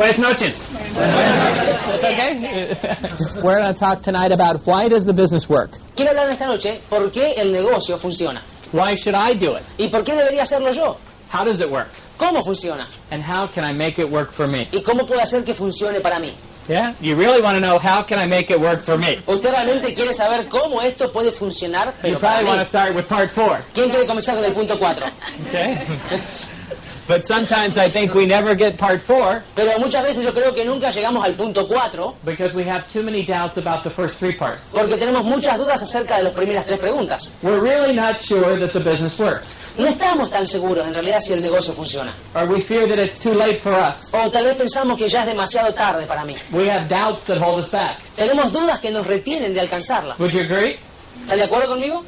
Buenas noches. That's okay? We're going to talk tonight about why does the business work? Quiero hablar esta noche por qué el negocio funciona. Why should I do it? ¿Y por qué debería hacerlo yo? How does it work? ¿Cómo funciona? And how can I make it work for me? ¿Y cómo puedo hacer que funcione para mí? Yeah? You really want to know how can I make it work for me? ¿Usted realmente quiere saber cómo esto puede funcionar, You pero para probably mí? want to start with part four. ¿Quién quiere comenzar con el punto 4? Okay? but sometimes I think we never get part four Pero muchas veces yo creo que nunca llegamos al punto 4 because we have too many doubts about the first three parts. porque tenemos muchas dudas acerca de las primeras tres preguntas. We're really not sure that the business works. No estamos tan seguros en realidad si el negocio funciona. Or we fear that it's too late for us. O tal vez pensamos que ya es demasiado tarde para mí. We have doubts that hold us back. Tenemos dudas que nos retienen de alcanzarla. Would you agree? ¿Está de acuerdo conmigo?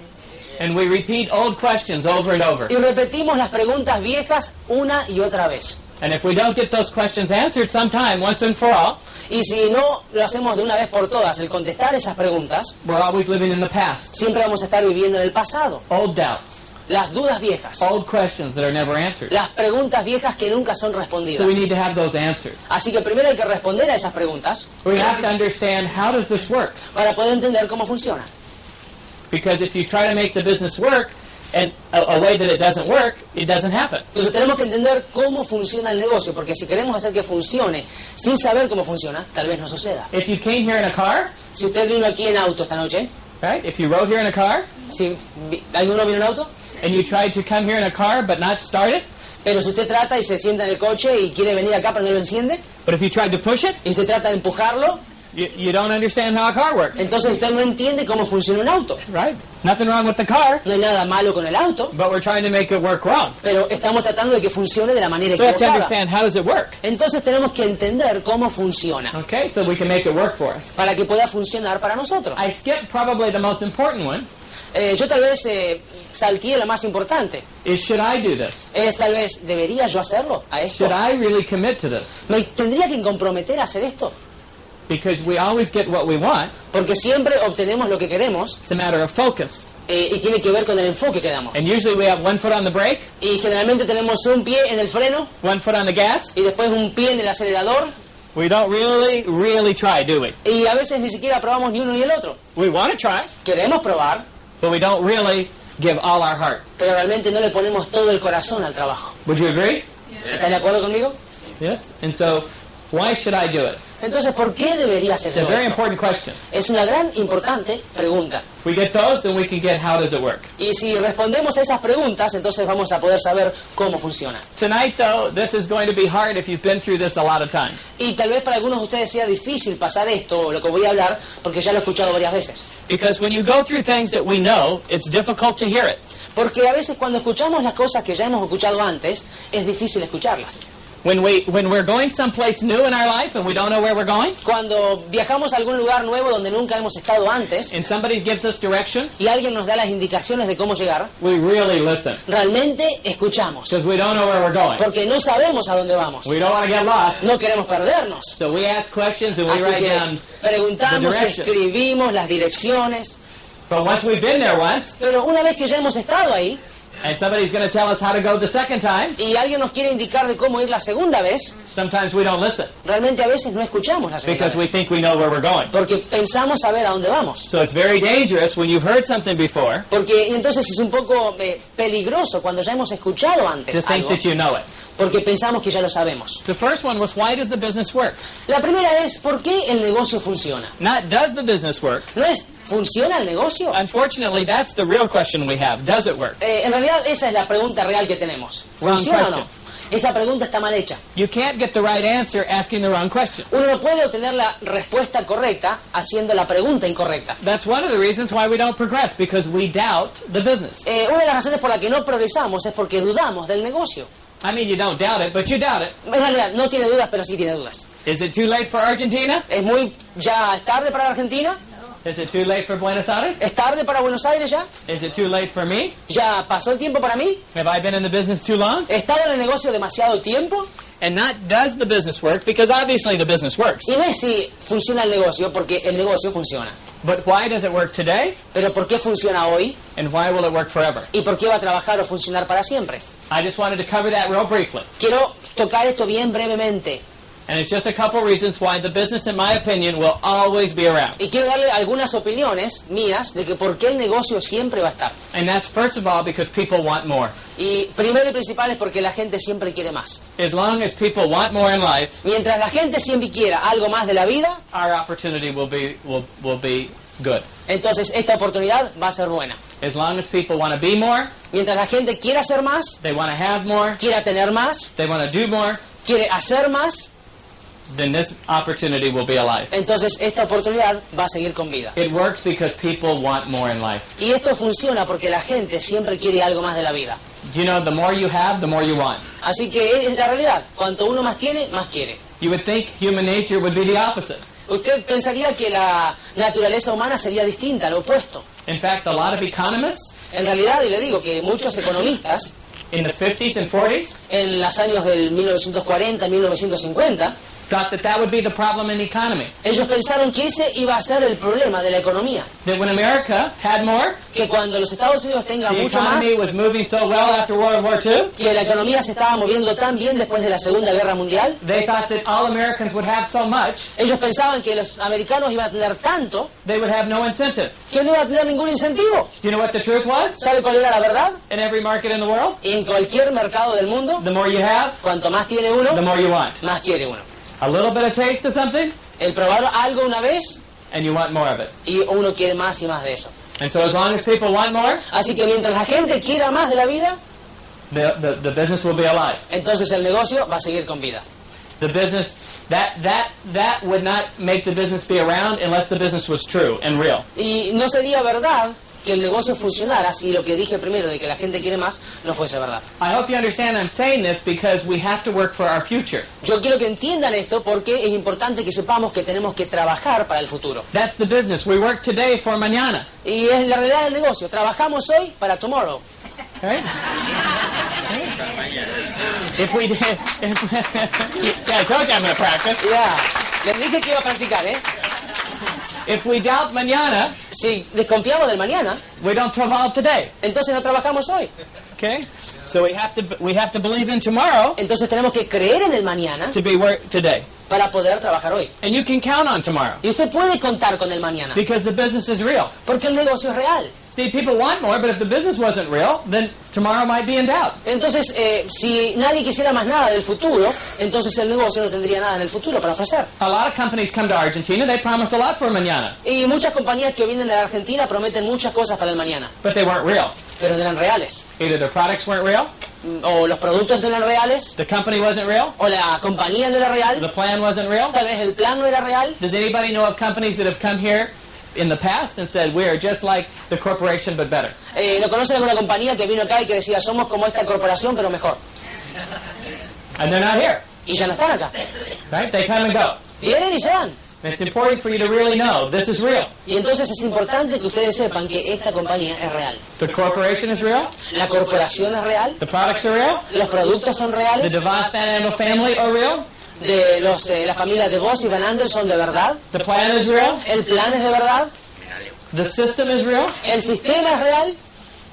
And we repeat old questions over and over. Y repetimos las preguntas viejas una y otra vez. And if we don't get those questions answered sometime, once and for all, Y si no lo hacemos de una vez por todas, el contestar esas preguntas, we're always living in the past. siempre vamos a estar viviendo en el pasado. Old doubts, Las dudas viejas. old questions that are never answered. Las preguntas viejas que nunca son So respondidas. we need to have those answered. Así que primero hay que responder a esas preguntas We have to understand how does this work? para poder entender cómo funciona. Because if you try to make the business work and a, a way that it doesn't work, it doesn't happen. Entonces tenemos que entender cómo funciona el negocio, porque si queremos hacer que funcione sin saber cómo funciona, tal vez no suceda. If you came here in a car, Si usted vino aquí en auto esta noche, right? If you rode here in a car si alguno vino en auto, and you tried to come here in a car but not start it, pero si usted trata y se sienta en el coche y quiere venir acá pero no lo enciende, but if you tried to push it, y usted trata de empujarlo, you, you don't understand how a car works, entonces usted no entiende cómo funciona un auto. right? Nothing wrong with the car, No hay nada malo con el auto, but we're trying to make it work wrong. pero estamos tratando de que funcione de la manera So we have to equivocada. understand how does it work, Entonces tenemos que entender cómo funciona okay? So we can make it work for us. para que pueda funcionar para nosotros. I skipped probably the most important one. Eh, yo tal vez eh, salteé la más importante. Is should I do this? Es tal vez, ¿debería yo hacerlo a esto? Should I really commit to this? ¿Me tendría que comprometer a hacer esto? Because we always get what we want. Porque siempre obtenemos lo que queremos It's a matter of focus. eh, y tiene que ver con el enfoque que damos. And usually we have one foot on the brake, Y generalmente tenemos un pie en el freno one foot on the gas. y después un pie en el acelerador We don't really, really try, do we? y a veces ni siquiera probamos ni uno ni el otro. We want to try, Queremos probar, but we don't really give all our heart. pero realmente no le ponemos todo el corazón al trabajo. Would you agree? ¿Están de acuerdo conmigo? Yes. And so, why should I do it? Entonces, ¿por qué debería hacer It's a very important question. Es una gran, importante pregunta. If we get those, then we can get how does it work. Y si respondemos a esas preguntas, entonces vamos a poder saber cómo funciona. Tonight, though, this is going to be hard if you've been through this a lot of times. Y tal vez para algunos de ustedes sea difícil pasar esto, lo que voy a hablar, porque ya lo he escuchado varias veces. Because when you go through things that we know, it's difficult to hear it. Porque a veces cuando escuchamos las cosas que ya hemos escuchado antes, es difícil escucharlas. When, we, when we're going someplace new in our life and we don't know where we're going, Cuando viajamos a algún lugar nuevo donde nunca hemos estado antes and somebody gives us directions, y alguien nos da las indicaciones de cómo llegar, we really listen. realmente escuchamos. Because we don't know where we're going. Porque no sabemos a dónde vamos. We don't want to get lost. No queremos perdernos. So we ask questions and we Así write que down. preguntamos, the directions. escribimos las direcciones. But once we've been there once, Pero una vez que ya hemos estado ahí and somebody's going to tell us how to go the second time, y alguien nos quiere indicar de cómo ir la segunda vez, sometimes we don't listen realmente a veces no escuchamos la segunda because we vez. think we know where we're going. Porque pensamos saber a dónde vamos. So it's very dangerous when you've heard something before Porque entonces es un poco eh, peligroso cuando ya hemos escuchado to antes think algo, that you know it. porque pensamos que ya lo sabemos. The first one was why does the business work? La primera es, ¿por qué el negocio funciona? Not does the business work. ¿No es, ¿funciona el negocio? Unfortunately, that's the real question we have. Does it work? Eh, en realidad esa es la pregunta real que tenemos. ¿Funciona o no? Esa pregunta está mal hecha. You can't get the right answer asking the wrong question. Uno no puede obtener la respuesta correcta haciendo la pregunta incorrecta. That's one of the reasons why we don't progress because we doubt the business. Eh, una de las razones por la que no progresamos es porque dudamos del negocio. I mean, you don't doubt it, but you doubt it. En realidad, no tiene dudas, pero sí tiene dudas. Is it too late for Argentina? ¿Es muy ya tarde para Argentina? Is it too late for Buenos Aires? ¿Es tarde para Buenos Aires ya? Is it too late for me? ¿Ya pasó el tiempo para mí? Have I been in the business too long? ¿He estado en el negocio demasiado tiempo? And not does the business work, because obviously the business works. Y no es si funciona el negocio, porque el negocio funciona. But why does it work today? Pero ¿por qué funciona hoy? And why will it work forever? ¿Y por qué va a trabajar o funcionar para siempre? I just wanted to cover that real briefly. Quiero tocar esto bien brevemente. And it's just a couple reasons why the business, in my opinion, will always be around. Y quiero darle algunas opiniones mías de que por qué el negocio siempre va a estar. And that's first of all because people want more. Y primero y principal es porque la gente siempre quiere más. As long as people want more in life, Mientras la gente siempre quiera algo más de la vida, our opportunity will be will, will be good. entonces esta oportunidad va a ser buena. As long as people want to be more, Mientras la gente quiera hacer más, they want to have more, quiera tener más, they want to do more, quiere hacer más, then this opportunity will be alive. entonces esta oportunidad va a seguir con vida. It works because people want more in life. Y esto funciona porque la gente siempre quiere algo más de la vida. You know, the more you have, the more you want. Así que es la realidad. Cuanto uno más tiene, más quiere. You would think human nature would be the opposite. Usted pensaría que la naturaleza humana sería distinta, lo opuesto. In fact, a lot of economists En realidad, y le digo que muchos economistas in the 50s and 40s en los años del 1940, 1950, thought that that would be the problem in the economy. ellos pensaron que ese iba a ser el problema de la economía. That when America had more, Que cuando los Estados Unidos tengan the mucho más, economy was moving so well after World War II, que la economía se estaba moviendo tan bien después de la Segunda Guerra Mundial, they thought that all Americans would have so much, ellos pensaban que los americanos iban a tener tanto they would have no incentive. que no iban a tener ningún incentivo. Do you know what the truth was? ¿Sabe cuál era la verdad? In every market in the world, En cualquier mercado del mundo, the more you have, cuanto más tiene the uno, more you want. más quiere uno. A little bit of taste of something, El probar algo una vez and you want more of it. y uno quiere más y más de eso. And so as long as people want more, Así que mientras la gente quiera más de la vida, the, the, the business will be alive. entonces el negocio va a seguir con vida. The business, that, that, that would not make the business be around unless the business was true and real. Y no sería verdad que el negocio funcionara si lo que dije primero de que la gente quiere más no fuese verdad. I hope you understand I'm saying this because we have to work for our future. Yo quiero que entiendan esto porque es importante que sepamos que tenemos que trabajar para el futuro. That's the business. We work today for mañana. Y es la realidad del negocio. Trabajamos hoy para tomorrow. Right? If we did, yeah, I told you I'm going to practice. Ya, les dije que iba a practicar, ¿eh? If we doubt mañana, Si desconfiamos del mañana, we don't evolve today. entonces no trabajamos hoy. Okay? So we have to we have to believe in tomorrow Entonces tenemos que creer en el mañana to be work today. para poder trabajar hoy. And you can count on tomorrow Y usted puede contar con el mañana, because the business is real. porque el negocio es real. See, people want more, but if the business wasn't real, then tomorrow might be in doubt. Entonces, eh, si nadie quisiera más nada del futuro, entonces el negocio no tendría nada en el futuro para ofrecer. A lot of companies come to Argentina, they promise a lot for mañana, Y muchas compañías que vienen de la Argentina prometen muchas cosas para el mañana, but they weren't real. pero no eran reales. Either their products weren't real, Mm, O los productos no eran reales, the company wasn't real, o la compañía no era the real, plan wasn't real. tal vez el plan no era real. Does anybody know of companies that have come here in the past and said, we are just like the corporation but better? Eh, ¿Lo conocen alguna compañía que vino acá y que decía somos como esta corporación pero mejor? And they're not here, Y ya no están acá. right? They come and go. Vienen y se van. It's important for you to really know this is real. Y entonces es importante que ustedes sepan que esta compañía es real. The corporation is real, La corporación es real, the products are real, los productos son the reales, DeVos Van Andel family are real, de los, eh, la familia de Voss y Van Andel son de verdad, the plan is real, el plan es de verdad, the system is real, el sistema es real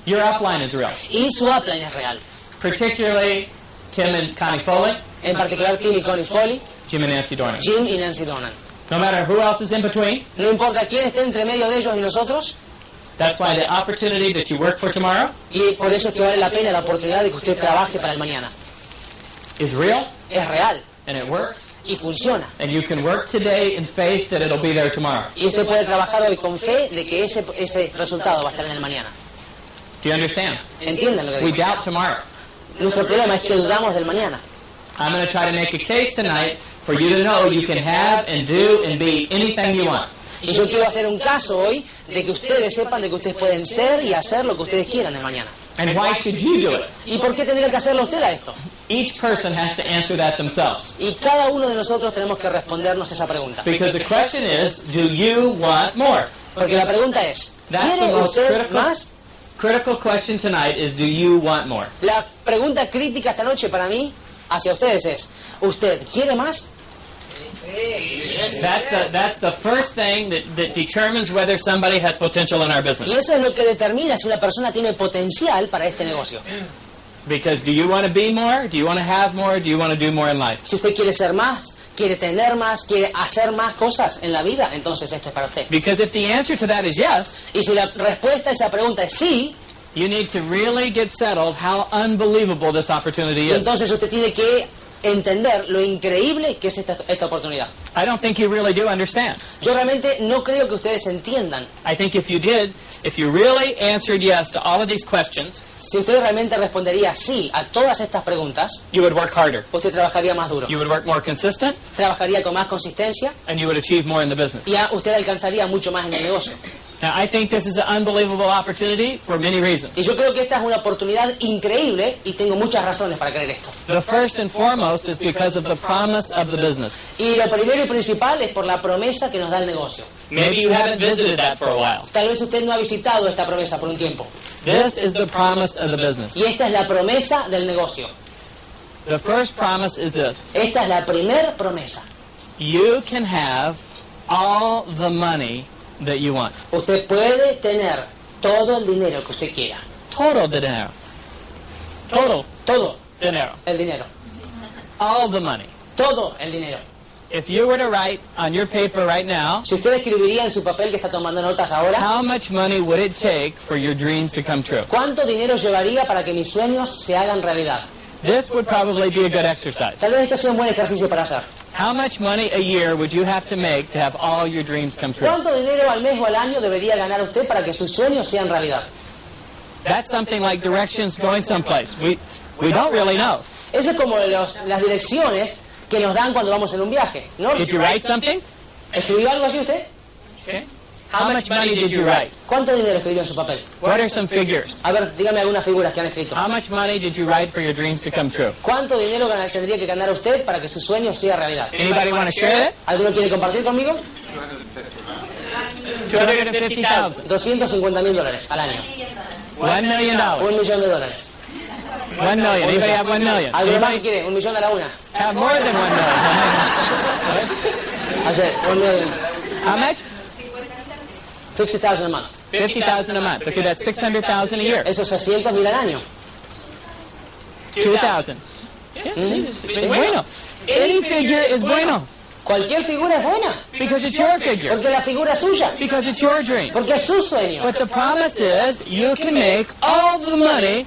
your upline is real. y su upline es real. Particularly Tim and Connie Foley, En particular Tim y Connie Foley, Jim and Nancy Dornan. Jim y Nancy Donan. No matter who else is in between, No importa quién esté entre medio de ellos y nosotros, that's why the opportunity that you work for tomorrow y por eso es que vale la pena la oportunidad de que usted trabaje para el mañana. is real Es real and it works. y funciona. And you can work today in faith that it'll be there tomorrow. Y usted puede trabajar hoy con fe de que ese, ese resultado va a estar en el mañana. Do you understand? ¿Entienden lo que We digo? doubt tomorrow. Nuestro problema es que dudamos del mañana. I'm going to try to make a case tonight for you to know you can have and do and be anything you want. Y yo quiero hacer un caso hoy de que ustedes sepan de que ustedes pueden ser y hacer lo que ustedes quieran el mañana. And why should you do it? ¿Y por qué tendría que hacerlo usted a esto? Each person has to answer that themselves. Y cada uno de nosotros tenemos que respondernos esa pregunta. Because the question is, do you want more? Porque la pregunta es, ¿quiere most usted critical, más? critical question tonight is, do you want more? La pregunta crítica esta noche para mí hacia ustedes es, ¿usted quiere más? That's the, that's the first thing that, that determines whether somebody has potential in our Y business. eso es lo que determina si una persona tiene potencial para este negocio. Because do you want to be more? Do you want to have more? Do you want to do more in life? Si usted quiere ser más, quiere tener más, quiere hacer más cosas en la vida, entonces esto es para usted. Because if the answer to that is yes, Y si la respuesta a esa pregunta es sí, you need to really get settled how unbelievable this opportunity is. entonces usted tiene que entender lo increíble que es esta, esta oportunidad. I don't think you really do understand. Yo realmente no creo que ustedes entiendan. I think if you did, if you really answered yes to all of these questions, Si usted realmente respondería sí a todas estas preguntas, you would work harder. usted trabajaría más duro, You would work more consistent, trabajaría con más consistencia and you would achieve more in the business. y usted alcanzaría mucho más en el negocio. Now, I think this is an unbelievable opportunity for many reasons. Y yo creo que esta es una oportunidad increíble y tengo muchas razones para creer esto. The first and foremost is because of the promise of the business. Y lo primero y principal es por la promesa que nos da el negocio. Maybe you haven't visited that for a while. Tal vez usted no ha visitado esta promesa por un tiempo. This is the promise of the business. Y esta es la promesa del negocio. The first promise is this Esta es la primer promesa. you can have all the money that you want. Usted puede tener todo el dinero que usted quiera. Total dinero. Total Todo dinero. el dinero. All the money. Todo el dinero. If you were to write on your paper right now, Si usted escribiría en su papel que está tomando notas ahora, how much money would it take for your dreams to come true? ¿cuánto dinero llevaría para que mis sueños se hagan realidad? This would probably be a good exercise. Tal vez este sea un buen ejercicio para hacer. How much money a year would you have to make to have all your dreams come true? ¿Cuánto dinero al mes o al año debería ganar usted para que sus sueños sean realidad? That's something like directions going someplace. We, we don't really know. Eso es como los- las direcciones que nos dan cuando vamos en un viaje. ¿no? Did you write something? ¿Escribió algo así usted? Okay. How much money did you write? ¿Cuánto dinero escribió en su papel? What are some figures? A ver, dígame algunas figuras que han escrito. How much money did you write for your dreams to come true? ¿Cuánto dinero tendría que ganar usted para que su sueño sea realidad? Anybody want to share? ¿Alguno quiere compartir conmigo? 250,000. 250 mil dólares al año. One million dollars. Un millón de dólares. One million. Anybody have one million? ¿Alguno más que Anybody quiere? Un millón a la una. have more than one million? Hacer un millón. How much? 50,000 a month. 50,000 a month. Okay, that's 600,000 a year. Eso es 600 mil al año. 2,000. Yeah, it's bueno. Any figure is bueno. Cualquier figura es buena. Because it's your figure. Porque la figura es suya. Because it's your dream. Porque es su sueño. But the promise is you can make all the money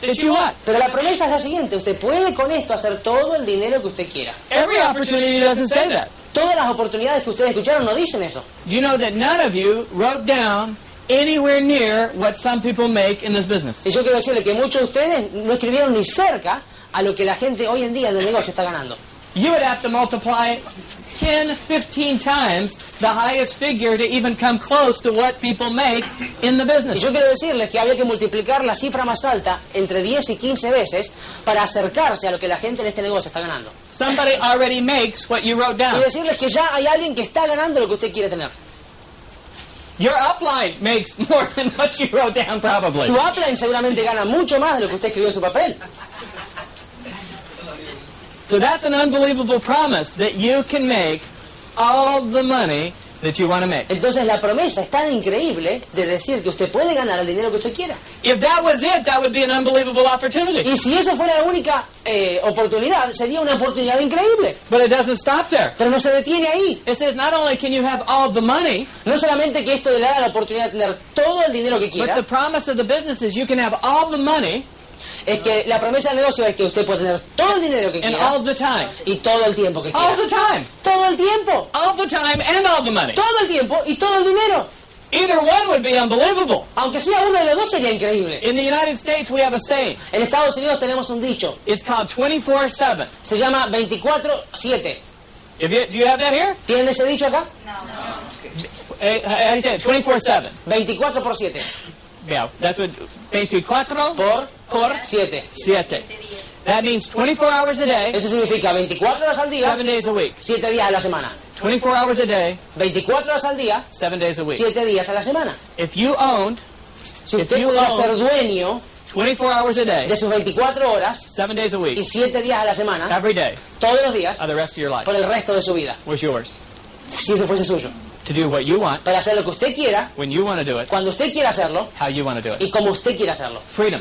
that you want. Pero la promesa es la siguiente. Usted puede con esto hacer todo el dinero que usted quiera. Every opportunity doesn't say that. Todas las oportunidades que ustedes escucharon no dicen eso. You know that none of you wrote down anywhere near what some people make in this business? Y yo quiero decirle que muchos de ustedes no escribieron ni cerca a lo que la gente hoy en día del negocio está ganando. You would have to multiply 10, 15 times the highest figure to even come close to what people make in the Y business. yo quiero decirles que había que multiplicar la cifra más alta entre 10 y 15 veces para acercarse a lo que la gente en este negocio está ganando. Somebody already makes what you wrote Y down. decirles que ya hay alguien que está ganando lo que usted quiere tener. Your upline makes more than what you wrote down, probably. Su upline seguramente gana mucho más de lo que usted escribió en su papel. So that's an unbelievable promise that you can make all the money that you want to make. Entonces la promesa es tan increíble de decir que usted puede ganar el dinero que usted quiera. If that was it, that would be an unbelievable opportunity. Y si eso fuera la única eh, oportunidad, sería una oportunidad increíble. But it doesn't stop there. Pero no se detiene ahí. It says not only can you have all the money, No solamente que esto le da la oportunidad de tener todo el dinero que but quiera, the promise of the business is you can have all the money es que la promesa del negocio es que usted puede tener todo el dinero que and quiera all the time. y todo el tiempo que All quiera. the time. Todo el tiempo. All the time and all the money. Todo el tiempo y todo el dinero. Either one would be unbelievable. Aunque sea uno de los dos sería increíble. In the United States, we have a saying. En Estados Unidos tenemos un dicho. It's called 24-7. Se llama 24-7. If you, do you have that here? ¿Tienen ese dicho acá? Eh, how do you say it? 24-7. 24 por 7. Yeah, that's what 24 Por por 7. 7. That means 24 hours a day, Eso significa 24 horas al día, 7 days a week. 7 días a la semana. 24 hours a day, 24 horas al día, 7 days a week. 7 días a la semana. If you owned Si usted pudiera ser dueño 24 hours a day, de sus 24 horas 7 days a y week, 7 días a la semana, every day todos los días, of the rest of your life por el resto de su vida, was yours. si eso fuese suyo, To do what you want, para hacer lo que usted quiera, when you want to do it, cuando usted quiera hacerlo how you want to do it. y como usted quiera hacerlo. Freedom.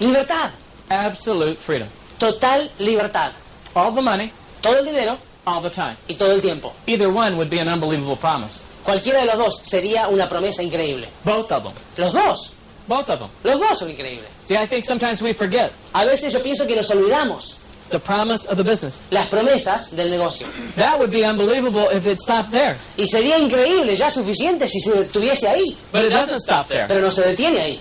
Libertad. Absolute freedom. Total libertad. All the money, Todo el dinero all the time. y todo el tiempo. Either one would be an unbelievable promise. Cualquiera de los dos sería una promesa increíble. Both of them. Los dos. Both of them. Los dos son increíbles. See, I think sometimes we forget A veces yo pienso que nos olvidamos the promise of the business. las promesas del negocio. That would be unbelievable if it stopped there. Y sería increíble, ya suficiente, si se detuviese ahí. But it doesn't stop there. Pero no se detiene ahí.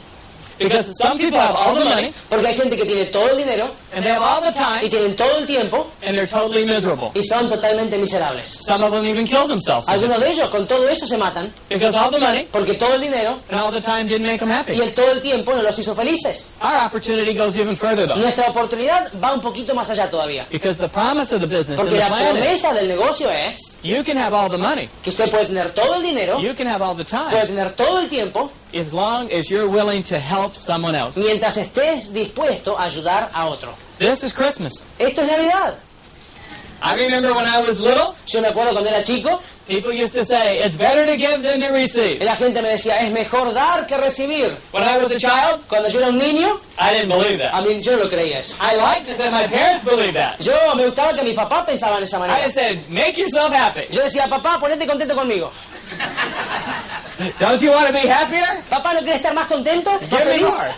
Because some people have all the money, Porque hay gente que tiene todo el dinero and they have all the y time, tienen todo el tiempo and they're totally miserable. y son totalmente miserables. Some of them even kill themselves. Algunos de ellos con todo eso se matan Because all the money porque todo el dinero and all the time didn't make them happy. y el todo el tiempo no los hizo felices. Our opportunity goes even further though. Nuestra oportunidad va un poquito más allá todavía. Because the promise of the business Porque la promesa del negocio es you can have all the money, que usted puede tener todo el dinero, you can have all the puede time, tener todo el tiempo, as long as you're willing to help someone else. mientras estés dispuesto a ayudar a otro. This is Christmas. Esto es Navidad. I remember when I was little, Yo me acuerdo cuando era chico, people used to say, it's better to give than to receive. la gente me decía, es mejor dar que recibir. When I was a child, Cuando yo era un niño, I didn't believe a that. mí yo no lo creía eso. I liked it that my parents believed that. Yo me gustaba que mi papá pensaba de esa I manera. just said, make yourself happy. Yo decía, papá, ponete contento conmigo. Don't you want to be happier? Papá, ¿no quieres estar más contento? More.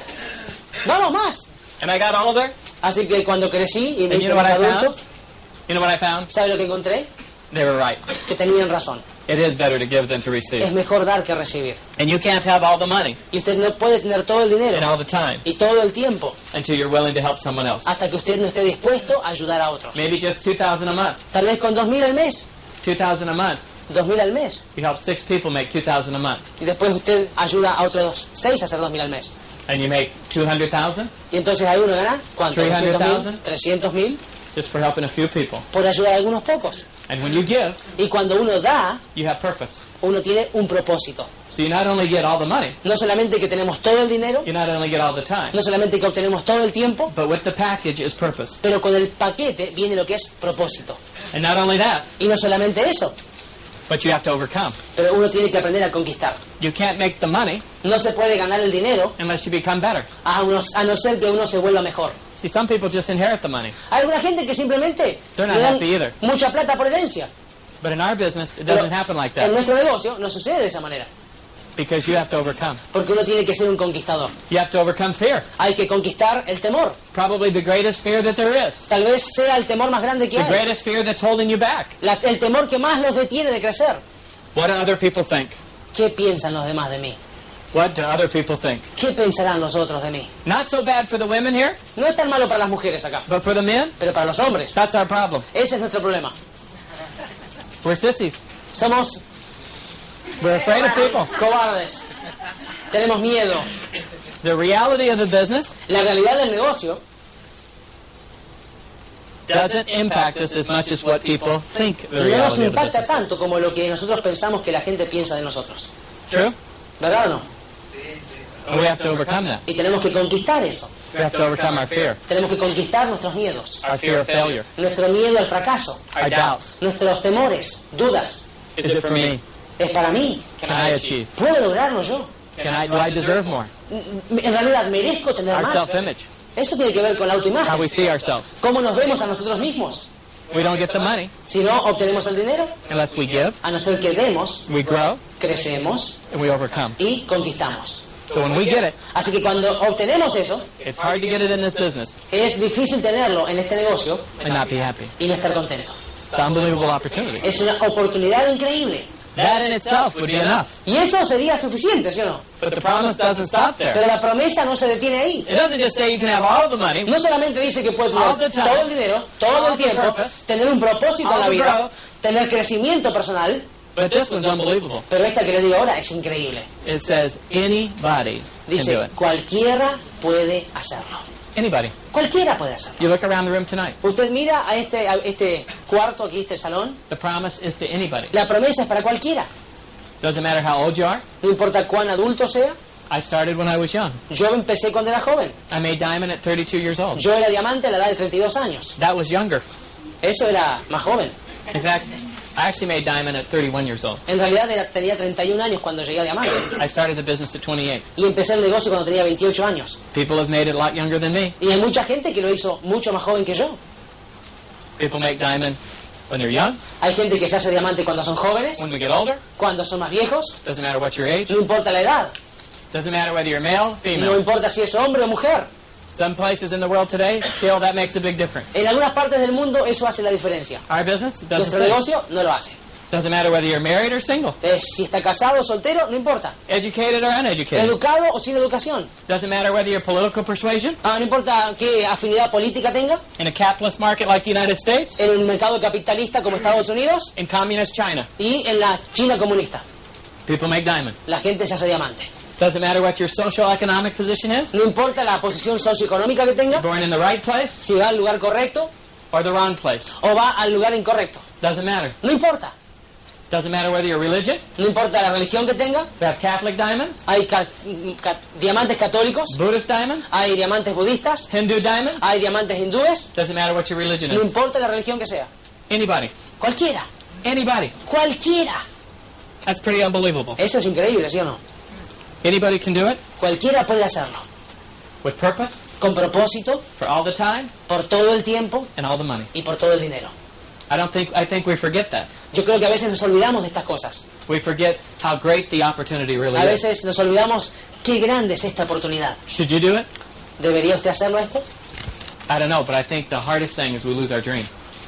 Vamos más. And I got older, Así que cuando crecí y me and you hice know what más I adulto, found? You know what I found? ¿sabe lo que encontré? They were right. Que tenían razón. It is better to give than to Es receive. mejor dar que recibir. And you can't have all the money Y usted no puede tener todo el and dinero all the time y todo el tiempo until you're willing to help someone else. hasta que usted no esté dispuesto a ayudar a otros. Maybe just 2000 a month. Tal vez con dos mil al mes, 2000 a month. Dos mil al mes. You help six people make 2000 a month. Y después usted ayuda a otros seis a hacer dos mil al mes. And you make 200,000 Y entonces ahí uno gana, ¿cuánto? 200 mil, 300,000. 300 mil just for helping a few people. por ayudar a algunos pocos. And when you give, Y cuando uno da, you have purpose. uno tiene un propósito. So you not only get all the money, No solamente que tenemos todo el dinero, you not only get all the time, no solamente que obtenemos todo el tiempo, but with the package is purpose. pero con el paquete viene lo que es propósito. And not only that, Y no solamente eso, but you have to overcome. pero uno tiene que aprender a conquistar. You can't make the money No se puede ganar el dinero unless you become better. a, unos- a no ser que uno se vuelva mejor. See, some people just inherit the money. Hay alguna gente que simplemente They're not le dan happy either. mucha plata por herencia. But in our business, it Pero doesn't happen like En that nuestro negocio no sucede de esa manera, because you have to overcome. porque uno tiene que ser un conquistador. You have to overcome fear. Hay que conquistar el temor. Probably the greatest fear that there is. Tal vez sea el temor más grande que The hay. greatest fear that's holding you back. La- el temor que más los detiene de crecer. What do other people think? ¿Qué piensan los demás de mí? What do other people think? ¿Qué pensarán los otros de mí? Not so bad for the women here, No es tan malo para las mujeres acá, but for the men, pero para los hombres. that's our problem. Ese es nuestro problema. We're sissies. Somos We're afraid of people. cobardes. Tenemos miedo. The reality of the business La realidad del negocio doesn't impact us as much as what people think the no nos impacta tanto como lo que nosotros pensamos que la gente piensa de nosotros. True? ¿Verdad o no? We have to overcome that. Y tenemos que conquistar eso. We have to overcome our fear, Tenemos que conquistar nuestros miedos. our fear of failure, Nuestro miedo al fracaso. our doubts. Nuestros temores, dudas. Is it for me? Es para mí. Can I achieve? ¿Puedo lograrlo yo? Can I? Do I deserve more? En realidad, ¿merezco tener Our más? self-image, Eso tiene que ver con la how we autoimagen. see ourselves. ¿Cómo nos vemos a nosotros mismos? We don't get the money Si no obtenemos el dinero, unless we give, a no ser que demos, we grow, crecemos and we overcome. y conquistamos. So when we get it, Así que cuando obtenemos eso, it's hard to get it in this business es difícil tenerlo en este negocio and not be happy. y no estar contento. It's an unbelievable opportunity. Es una oportunidad increíble. That in itself would be enough. Y eso sería suficiente, ¿sí o no? But the promise doesn't stop there. Pero la promesa no se detiene ahí. It doesn't just say you can have all the money. No solamente dice que puede All the tener time. todo el dinero, todo el tiempo, purpose. tener un propósito en la vida, growth. tener crecimiento personal, But this one's unbelievable. pero esta que le digo ahora es increíble. It says anybody can do Dice, it. cualquiera puede hacerlo. Anybody. Cualquiera puede hacerlo. You look around the room tonight. Usted mira a este, a este cuarto aquí, este salón, The promise is to anybody. la promesa es para cualquiera. Doesn't matter how old you are. No importa cuán adulto sea. I started when I was young. Yo empecé cuando era joven. I made diamond at 32 years old. Yo era diamante a la edad de 32 años. That was younger. Eso era más joven. In fact, I actually made diamond at 31 years old. En realidad era- tenía 31 años cuando llegué a Diamante. I started the business at 28. Y empecé el negocio cuando tenía 28 años. People have made it a lot younger than me. Y hay mucha gente que lo hizo mucho más joven que yo. People make diamond when they're young. Hay gente que se hace diamante cuando son jóvenes, When we get older, cuando son más viejos. doesn't matter what your age. No importa la edad. Doesn't matter whether you're male, No female. importa si es hombre o mujer. Some places in the world today, still that makes a big difference. En algunas partes del mundo eso hace la diferencia. Our business does the Nuestro negocio no lo hace. Doesn't matter whether you're married or single, Eh, si está casado o soltero, no importa. educated or uneducated. Educado o sin educación. Doesn't matter whether you're political persuasion Ah, no importa qué afinidad política tenga. in a capitalist market like the United States, En un mercado capitalista como Estados Unidos in communist China. y en la China comunista. People make diamond. La gente se hace diamante. Doesn't matter what your social economic position is, No importa la posición socioeconómica que tenga. born in the right place Si va al lugar correcto or the wrong place. o va al lugar incorrecto. Doesn't matter. No importa. Doesn't matter whether you're religion. No importa la religión que tenga. We have Catholic diamonds, Hay ca- ca- diamantes católicos. Buddhist diamonds, Hay diamantes budistas. Hindu diamonds. Hay diamantes hindúes. Doesn't matter what your religion No is. importa la religión que sea. Anybody. Cualquiera. Anybody. Cualquiera. That's pretty unbelievable. Eso es increíble, ¿sí o no? Anybody can do it Cualquiera puede hacerlo. with purpose, Con propósito, for all the time, por todo el tiempo and all the money. y por todo el dinero. I don't think I think we forget that. Yo creo que a veces nos olvidamos de estas cosas. We forget how great the opportunity really A is. veces nos olvidamos qué grande es esta oportunidad. Should you do it? ¿Debería usted hacerlo esto? I don't know, but I think the hardest thing is we lose our dream.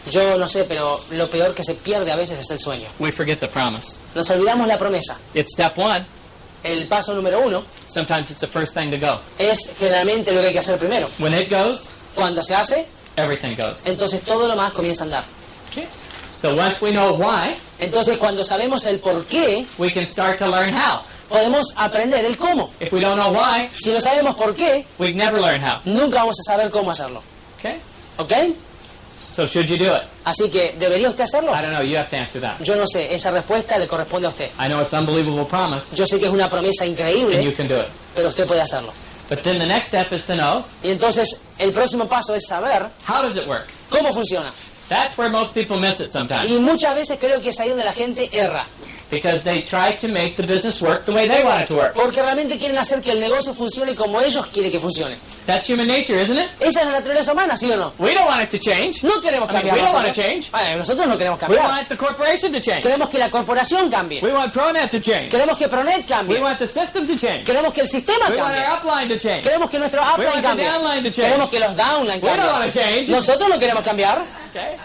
Yo no sé, pero lo peor que se pierde a veces es el sueño. We forget the promise. Nos olvidamos la promesa. It's step one. El paso número uno Sometimes it's the first thing to go. es generalmente lo que hay que hacer primero. When it goes, Cuando se hace, everything goes. entonces todo lo más comienza a andar. Okay. So once we know why, Entonces cuando sabemos el por qué, we can start to learn how. podemos aprender el cómo. If we don't know why, Si no sabemos por qué, we never learn how. nunca vamos a saber cómo hacerlo. Okay? ¿Ok? So should you do it? Así que, ¿debería usted hacerlo? I don't know. You have to answer that. Yo no sé, esa respuesta le corresponde a usted. I know it's unbelievable promise, Yo sé que es una promesa and you increíble, can do it. pero usted puede hacerlo. But then the next step is to know Y entonces el próximo paso es saber how does it work. cómo funciona. That's where most people miss it Y sometimes muchas veces creo que es ahí donde la gente erra. Because they try to make the business work the way they want it to work. Porque realmente quieren hacer que el negocio funcione como ellos quieren que funcione. That's human nature, isn't it? Esa es la naturaleza humana, ¿sí o no? We don't want it to change. No queremos I mean, cambiar. we don't want to change. Vale, nosotros no queremos We cambiar. want the corporation to change. Queremos que la corporación cambie. We want Pronet to change. Queremos que Pronet We cambie. want the system to change. Queremos que el sistema We want cambie. our upline to change. Queremos que nuestro We upline want the cambie. downline to change. Queremos que los downline We don't want to cambien. change. Nosotros no queremos cambiar. Okay?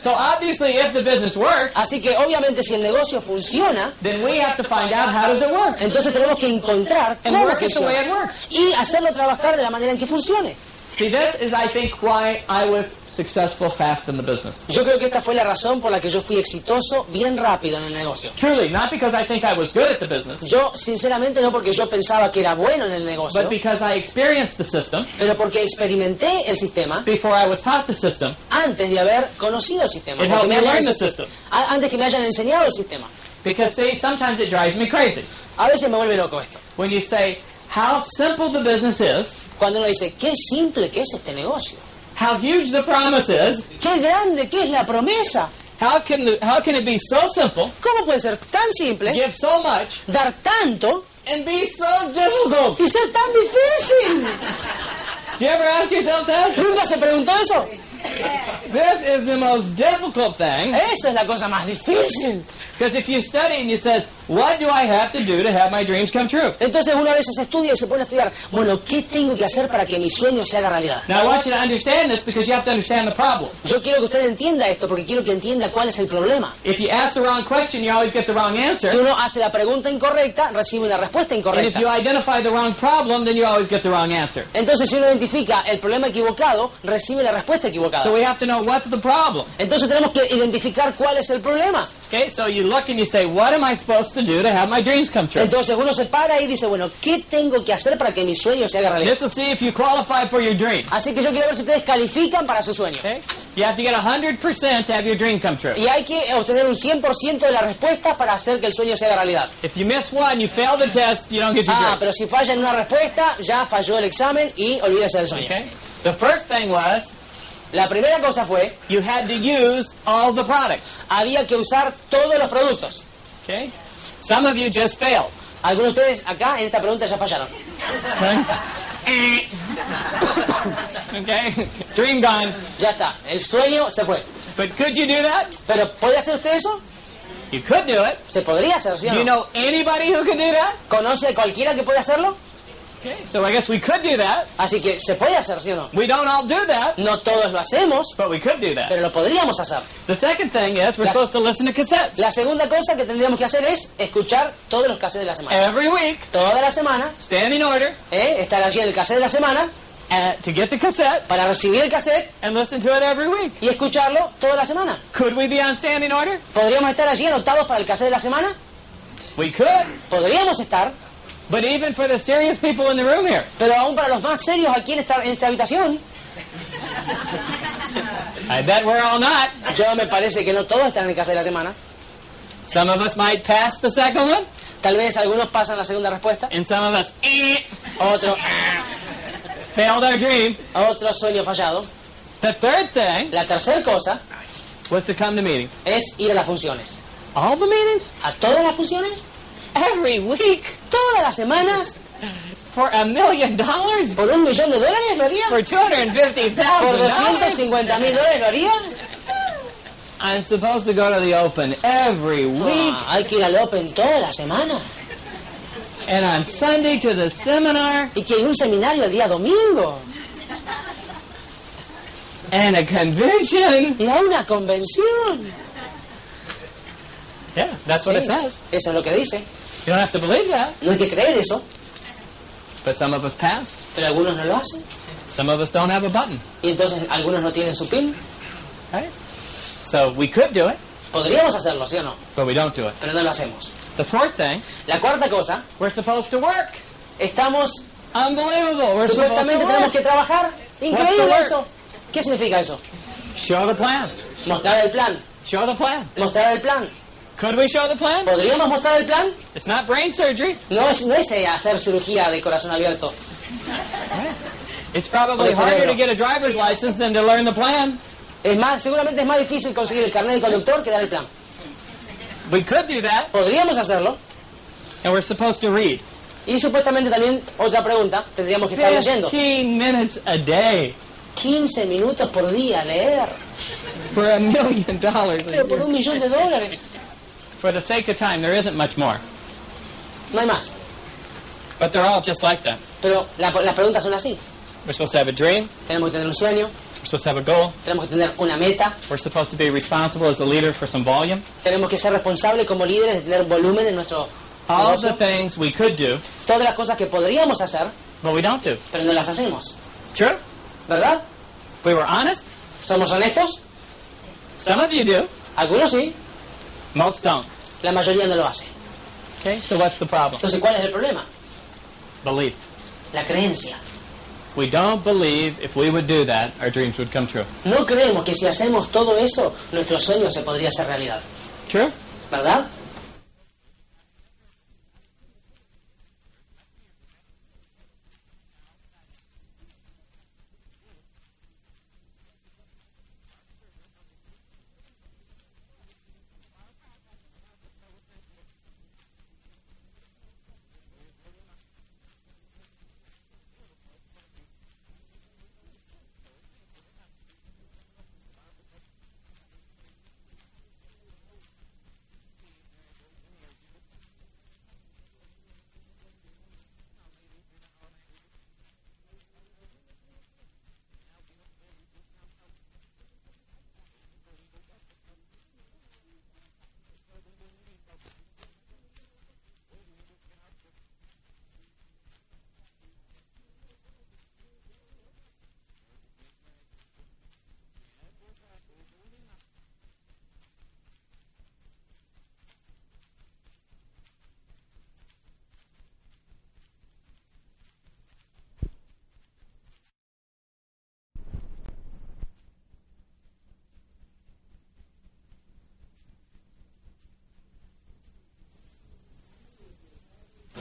So obviously, if the business works, Así que obviamente si el negocio funciona, then we have to find out how does it work entonces tenemos que encontrar cómo funciona. Y hacerlo trabajar de la manera en que funcione. See, this is, I think, why I was successful fast in the business. Yo creo que esta fue la razón por la que yo fui exitoso bien rápido en el negocio. Truly, not because I think I was good at the business, Yo, sinceramente, no porque yo pensaba que era bueno en el negocio, but because I experienced the system pero porque experimenté el sistema before I was taught the system. antes de haber conocido el sistema. It helped me learn the system. Antes que me hayan enseñado el sistema. Because, see, sometimes it drives me crazy. A veces me vuelve loco esto. When you say how simple the business is, Cuando uno dice, qué simple que es este negocio. how huge the promise is, Qué grande que es la promesa. how can, the, how can it be so simple, ¿Cómo puede ser tan simple, give so much, dar tanto and be so difficult? y ser tan difícil? You ever ask yourself that? ¿Nunca se preguntó eso? This is the most difficult thing. Esa es la cosa más difícil. Because if you study and you says, what do I have to do to have my dreams come true? Entonces uno a veces estudia y se pone a estudiar, bueno, ¿qué tengo que hacer para que mi sueño se haga realidad? Now I want you to understand this because you have to understand the problem. Yo quiero que usted entienda esto porque quiero que entienda cuál es el problema. If you ask the wrong question, you always get the wrong Si answer. uno hace la pregunta incorrecta, recibe una respuesta And if incorrecta. you identify the wrong problem, then you always get the wrong answer. Entonces si uno identifica el problema equivocado, recibe la respuesta equivocada. So we have to know what's the problem. Entonces tenemos que identificar cuál es el problema. Okay, so you look and you say, what am I supposed to do to have my dreams come true? Entonces uno se para y dice, bueno, ¿qué tengo que hacer para que mi sueño se haga realidad? This will see if you qualify for your dream. Así que yo quiero ver si ustedes califican para sus sueños. Okay? You have to get 100% to have your dream come true. Y hay que obtener un 100% de las respuestas para hacer que el sueño se haga realidad. If you miss one, you fail the test, you don't get your Ah, dream. pero si falla en una respuesta, ya falló el examen y olvídese del sueño. Okay? The first thing was La primera cosa fue, you had to use all the products. había que usar todos los productos. Okay? Some of you just failed. Algunos de ustedes acá en esta pregunta ya fallaron. Okay? okay? Dream gone. Ya está, el sueño se fue. But could you do that? Pero ¿puede hacer usted eso? You could do it. ¿Se podría hacer, sí o Do you no? know anybody who can do that? ¿Conoce cualquiera que puede hacerlo? So I guess we could do that. Así que se puede hacer, ¿sí o no? We don't all do that, No todos lo hacemos, but we could do that. pero lo podríamos hacer. The second thing is we're Las- supposed to listen to cassettes. La segunda cosa que tendríamos que hacer es escuchar todos los cassettes de la semana. Every week, Toda la semana, stand in order ¿eh? estar allí en el cassette de la semana uh, to get the cassette para recibir el cassette and listen to it every week. y escucharlo toda la semana. Could we be on standing order? ¿Podríamos estar allí anotados para el cassette de la semana? We could. Podríamos estar, But even for the serious people in the room here, pero aún para los más serios aquí en esta, en esta habitación, I bet we're all not. yo me parece que no todos están en cassette de la semana. Some of us might pass the second one, Tal vez algunos pasan la segunda respuesta, and some of us eh, otro, failed our dream. otro sueño fallado. The third thing La tercera cosa was to come to meetings. es ir a las funciones. All the meetings? ¿A todas las funciones? Every week? ¿Todas las semanas? For a million dollars? ¿Por un millón de dólares lo haría? For $250,000? ¿Por 250 mil dólares lo haría? I'm supposed to go to the open every week, Ah, hay que ir al Open toda la semana. and on Sunday to the seminar, Y que hay un seminario el día domingo. and a convention. Y a una convención. Yeah, that's what it Sí, says. Eso es lo que dice. You don't have to believe that. No hay que creer eso. But some of us pass. Pero algunos no lo hacen. Some of us don't have a button. Y entonces algunos no tienen su PIN. Right? So we could do it, Podríamos hacerlo, ¿sí o no? but we don't do it. Pero no lo hacemos. The fourth thing, La cuarta cosa, we're supposed to work. estamos, Unbelievable. We're supuestamente tenemos work. que trabajar. Increíble eso. ¿Qué significa eso? Show the plan. Mostrar el plan. Show the plan. Mostrar el plan. Could we show the plan? ¿Podríamos mostrar el plan? It's not brain surgery. No es, no es eh, hacer cirugía de corazón abierto. It's probably harder to get a driver's license than to learn the plan. Es más, seguramente es más difícil conseguir el carnet de conductor que dar el plan. We could do that, Podríamos hacerlo. and we're supposed to read. Y supuestamente también, otra pregunta, tendríamos que estar leyendo. 15 minutes a day 15 minutos por día leer. for a million dollars. Pero por un millón de dólares. For the sake of time, there isn't much more. No hay más. But they're all just like that. Pero la- las preguntas son así. We're supposed to have a dream. Tenemos que tener un sueño, We're supposed to have a goal. tenemos que tener una meta, We're supposed to be responsible as a leader for some volume. tenemos que ser responsables como líderes de tener volumen en nuestro All the things we could do, Todas las cosas que podríamos hacer, but we don't do. pero no las hacemos. True? ¿Verdad? If we were honest, ¿Somos honestos? some of you do. Algunos sí, Most don't. la mayoría no lo hace. Okay, so what's the problem? Entonces, ¿cuál es el problema? Belief. La creencia. We don't believe if we would do that, our dreams would come true. No creemos que si hacemos todo eso, nuestro sueño se podría hacer realidad. True? ¿Verdad?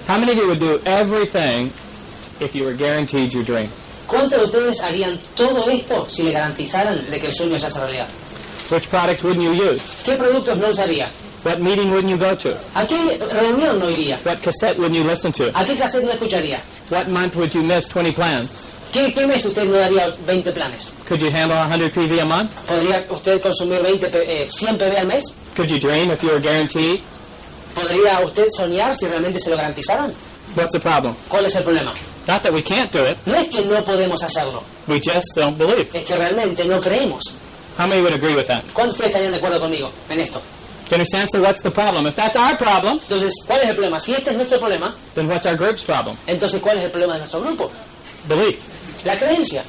How many of you would do everything if you were guaranteed your dream? ¿Cuántos de ustedes harían todo esto si le garantizaran de que el sueño se hace realidad? Which product wouldn't you use? ¿Qué productos no usaría? What meeting wouldn't you go to? ¿A qué reunión no iría? What cassette wouldn't you listen to? ¿A qué cassette no escucharía? What month would you miss 20 plans? ¿Qué, qué mes usted no daría 20 planes? Could you handle 100 PV a month? ¿Podría usted consumir 20, P- eh, 100 PB al mes? Could you dream if you were guaranteed? ¿Podría usted soñar si realmente se lo garantizaran? What's the problem? ¿Cuál es el problema? Not that we can't do it, No es que no podemos hacerlo, we just don't believe. es que realmente no creemos. How many would agree with that? ¿Cuántos de ustedes estarían de acuerdo conmigo en esto? Do you understand? So what's the problem? If that's our problem, Entonces, ¿cuál es el problema? Si este es nuestro problema, then what's our group's problem? entonces ¿cuál es el problema de nuestro grupo? Belief. La creencia.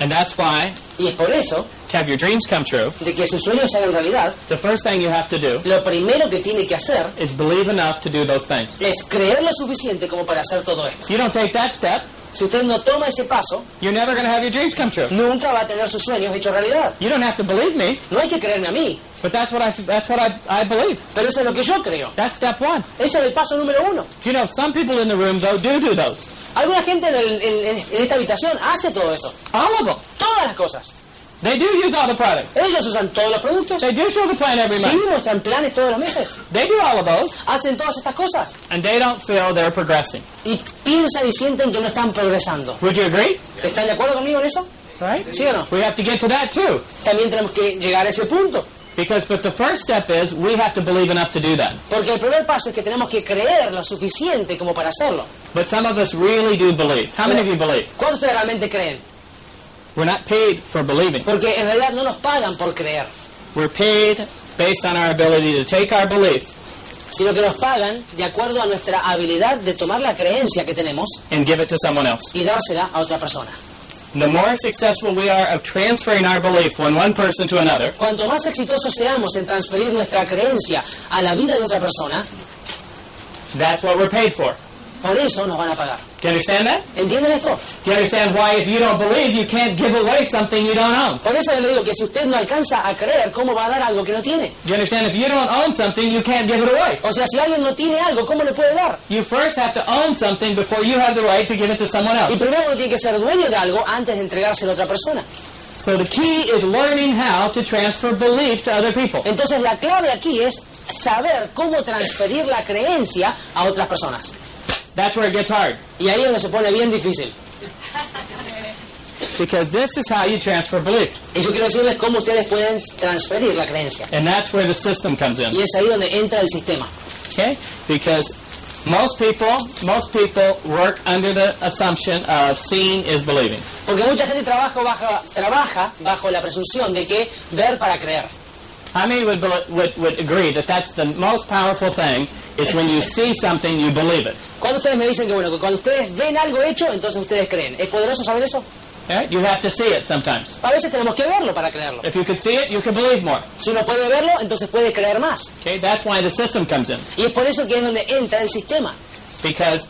And that's why, Y es por eso, to have your dreams come true, de que sus sueños se hagan realidad, the first thing you have to do lo primero que tiene que hacer is believe enough to do those things. es creer lo suficiente como para hacer todo esto. If you don't take that step, Si usted no toma ese paso, you're never going to have your dreams come true. nunca va a tener sus sueños hechos realidad. You don't have to believe me, No hay que creerme a mí, but that's what I that's what I, I believe. pero eso es lo que yo creo. That's step one. Ese es el paso número uno. You know, some people in the room though do do those. Alguna gente en, el- en- en esta habitación hace todo eso. All of them. Todas las cosas. They do use all the products. Ellos usan todos los productos. They do show the plan every Sí, month. muestran planes todos los meses. They do all of those, Hacen todas estas cosas. and they don't feel they're progressing. Y piensan y sienten que no están progresando. Would you agree? ¿Están de acuerdo conmigo en eso? Right? ¿Sí o no? We have to get to that too. También tenemos que llegar a ese punto. Because, but the first step is we have to believe enough to do that. Porque el primer paso es que tenemos que creer lo suficiente como para hacerlo. But some of us really do believe. How many of you believe? ¿Cuántos realmente creen? We're not paid for believing. Porque en realidad no nos pagan por creer, We're paid based on our ability to take our belief sino que nos pagan de acuerdo a nuestra habilidad de tomar la creencia que tenemos and give it to someone else. y dársela a otra persona. The more successful we are of transferring our belief from one person to another, Cuanto más exitosos seamos en transferir nuestra creencia a la vida de otra persona, that's what we're paid for. Por eso nos van a pagar. Do you understand that? ¿Entienden esto? Do you understand why if you don't believe, you can't give away something you don't own? Por eso le digo que si usted no alcanza a creer, ¿cómo va a dar algo que no tiene? Do you understand if you don't own something, you can't give it away? O sea, si alguien no tiene algo, ¿cómo le puede dar? You first have to own something before you have the right to give it to someone Y else. primero uno tiene que ser dueño de algo antes de entregárselo a otra persona. So the key is learning how to transfer belief to other people. Entonces la clave aquí es saber cómo transferir la creencia a otras personas. That's where it gets hard. Y ahí es donde se pone bien difícil. Because this is how you transfer belief. Y yo quiero decirles cómo ustedes pueden transferir la creencia. And that's where the system comes in. Y es ahí donde entra el sistema. Okay? Because most people, most people work under the assumption of seeing is believing. Porque mucha gente trabaja bajo, trabaja bajo la presunción de que ver para creer. How many would, would, would agree that that's the most powerful thing is when you see something, you believe it? Cuando ustedes me dicen que bueno, que cuando ustedes ven algo hecho, entonces ustedes creen. ¿Es poderoso saber eso? Right? You have to see it sometimes. A veces tenemos que verlo para creerlo. If you could see it, you could believe more. Si uno puede verlo, entonces puede creer más. Okay? That's why the system comes in. Y es por eso que es donde entra el sistema. Because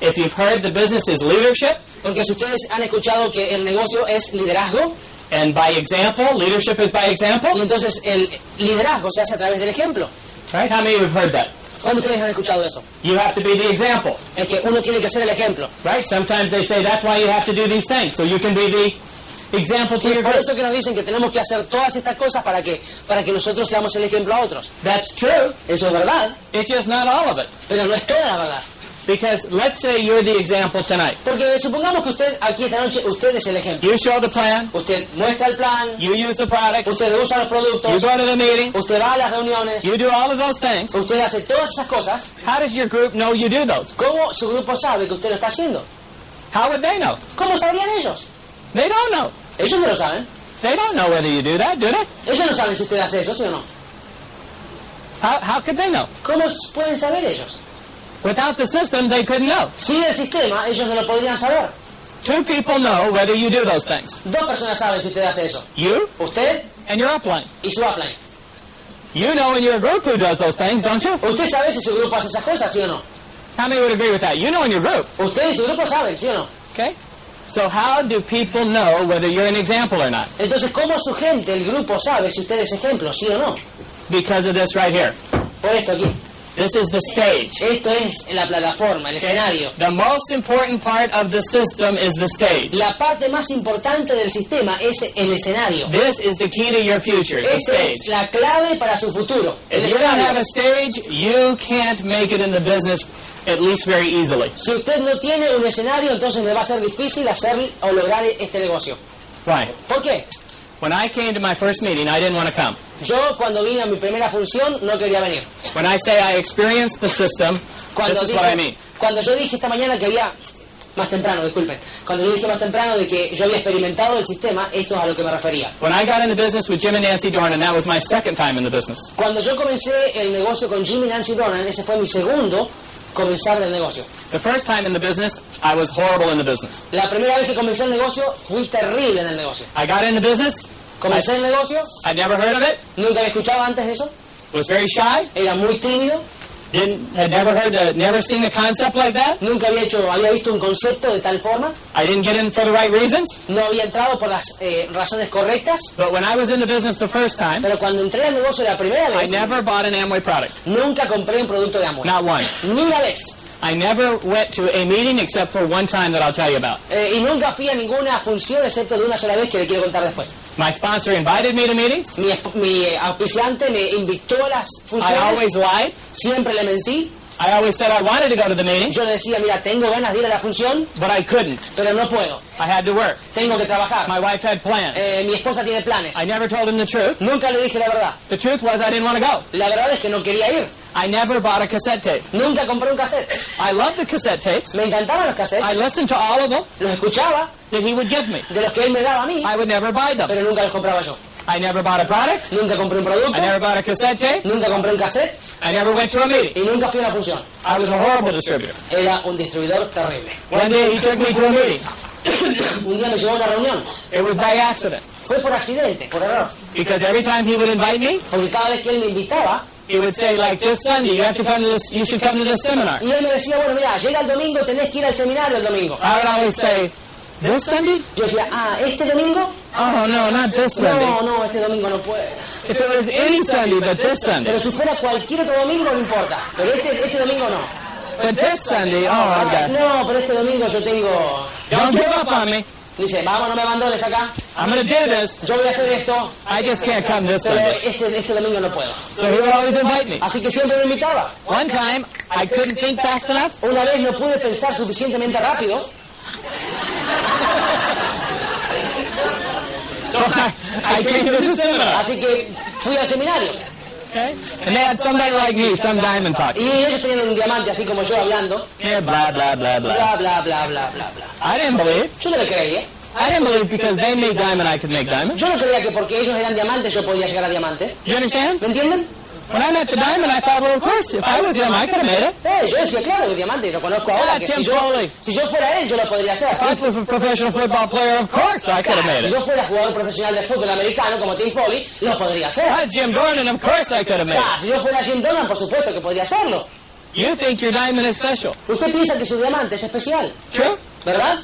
if you've heard the business is leadership, Porque si ustedes han escuchado que el negocio es liderazgo, and by example, leadership is by y example, entonces el liderazgo se hace a través del ejemplo. right? How many of you have heard that? ¿Cuándo ustedes han escuchado eso? You have to be the example, Es que uno tiene que ser el ejemplo. right? Sometimes they say that's why you have to do these things, so you can be the example to Y your por eso que nos dicen que tenemos que hacer todas estas cosas para que, para que nosotros seamos el ejemplo a otros. That's true. Eso es verdad, It's just not all of it. pero no es toda la verdad. Because let's say you're the example tonight. Porque supongamos que usted aquí esta noche, usted es el ejemplo. You show the plan, Usted muestra el plan, you use the products, usted usa los you productos, go to the meetings, usted va a las reuniones, you do all of those things. usted hace todas esas cosas. How does your group know you do those? ¿Cómo su grupo sabe que usted lo está haciendo? How would they know? ¿Cómo sabrían ellos? They don't know. Ellos no lo saben. They don't know whether you do that, do they? Ellos no saben si usted hace eso, ¿sí o no? How, how could they know? ¿Cómo pueden saber ellos? Without the system, they couldn't know. Sin el sistema, ellos no lo podrían saber. Two people know whether you do those things. Dos personas saben si usted hace eso. You Usted and your upline. y su upline. You know in your group who does those things, don't you? Usted sabe si su grupo hace esas cosas, ¿sí o no? How many would agree with that? You know in your group, Usted y su grupo saben, ¿sí o no? okay? So how do people know whether you're an example or not? Entonces, ¿cómo su gente, el grupo, sabe si usted es ejemplo, sí o no? Because of this right here. Por esto aquí. This is the stage. Esto es la plataforma, el escenario. The most important part of the system is the stage. La parte más importante del sistema es el escenario. This is the key to your future, the Esta es la clave para su futuro. El If you don't have a stage, you can't make it in the business, at least very easily. Si usted no tiene un escenario, entonces le va a ser difícil hacer o lograr este negocio. Why? ¿Por qué? When I came to my first meeting, I didn't want to come. Yo cuando vine a mi primera función no quería venir. When I say I experienced the system, Cuando, this is what I mean. cuando yo dije esta mañana que había, más temprano, disculpen, cuando yo dije más temprano de que yo había experimentado el sistema, esto es a lo que me refería. When I got into business with Jim and Nancy Dornan, that was my second time in the business. Cuando yo comencé el negocio con Jimmy Nancy Donan, ese fue mi segundo comenzar del negocio. The first time in the business, I was horrible in the business. La primera vez que comencé el negocio, fui terrible en el negocio. I got into business, Comencé el negocio, I'd never heard of it, nunca había escuchado antes de eso, was very shy, era muy tímido, didn't had never heard the, never seen a concept like that. nunca había hecho, había visto un concepto de tal forma, I didn't get in for the right reasons. no había entrado por las eh, razones correctas, But when I was in the business the first time, pero cuando entré al negocio la primera I vez, never bought an Amway product. nunca compré un producto de Amway. Not one. Ni una vez. I never went to a meeting except for one time that I'll tell you about. Eh, y nunca fui a ninguna función excepto de una sola vez que le quiero contar después. My sponsor invited me to meetings. Mi, mi eh, auspiciante me invitó a las I funciones, always lied. siempre le mentí. I always said I wanted to go to the meeting, Yo le decía, mira, tengo ganas de ir a la función, but I couldn't. pero no puedo. I had to work. Tengo que trabajar. My wife had plans. Eh, mi esposa tiene planes. I never told him the truth. Nunca le dije la verdad. The truth was I didn't want to go. La verdad es que no quería ir. I never bought a cassette tape. Nunca compré un cassette. I loved the cassette tapes. Me encantaban los I cassettes. listened to all of them Los escuchaba, that he would give me. de los que él me daba a mí, I would never buy them. pero nunca los compraba yo. I never bought a product. Nunca compré un producto, I never bought a cassette tape. nunca compré un cassette I never went to a meeting. y nunca fui a una función. I was a horrible distributor. Era un distribuidor terrible. One day he took me to a meeting. un día me llevó a una reunión. It was by accident. Fue por accidente, por error. Because every time he would invite me, Porque cada vez que él me invitaba, he would say, like, this Sunday, you have to come to this, you should come to this seminar. y él me decía, bueno, mira, llega el domingo, tenés que ir al seminario el domingo. I would always say, this Sunday? Yo decía, ah, ¿este domingo? Oh, no, not this No, Sunday. no, este domingo no puedo. If it was any Sunday but this Sunday. Pero si fuera cualquier otro domingo, no importa. Pero este, este domingo no. But this Sunday, oh, I've got, No, pero este domingo yo tengo... don't give up on me. Dice, vamos, no me abandones acá. I'm to do this. Yo voy a hacer esto, I just can't come this pero Sunday. este, este domingo no puedo. So he would always invite me. Así que siempre me invitaba. One time, I couldn't think fast enough. Una vez no pude pensar suficientemente rápido, So I, I came to the seminar. así que fui al seminario. Okay? And they had somebody like me, some diamond talk. Y ellos tenían un diamante así como yo hablando. Yeah, blah, blah, blah, blah. Bla, bla, bla, bla, bla, bla. I didn't believe. Yo no le creía. I didn't believe because they made diamond, I could make diamond. Yo no creía que porque ellos eran diamantes yo podía llegar a diamante. You understand? ¿Me entienden? When I met the diamond, I thought, well, of course, if I was him, I could have made it. Eh, yo decía, claro, que diamante, y lo conozco ahora, Ah, que si yo, si fuera él, yo lo podría hacer. If I was a professional football player, of course I could have made Si it. yo fuera jugador profesional de fútbol americano como Tim Foley, lo podría hacer. If I was Jim Dornan, of course I could have made Ah, it. si yo fuera Jim Donan, por supuesto que podría hacerlo. You think your diamond is special. Usted piensa que su diamante es especial, True? ¿verdad?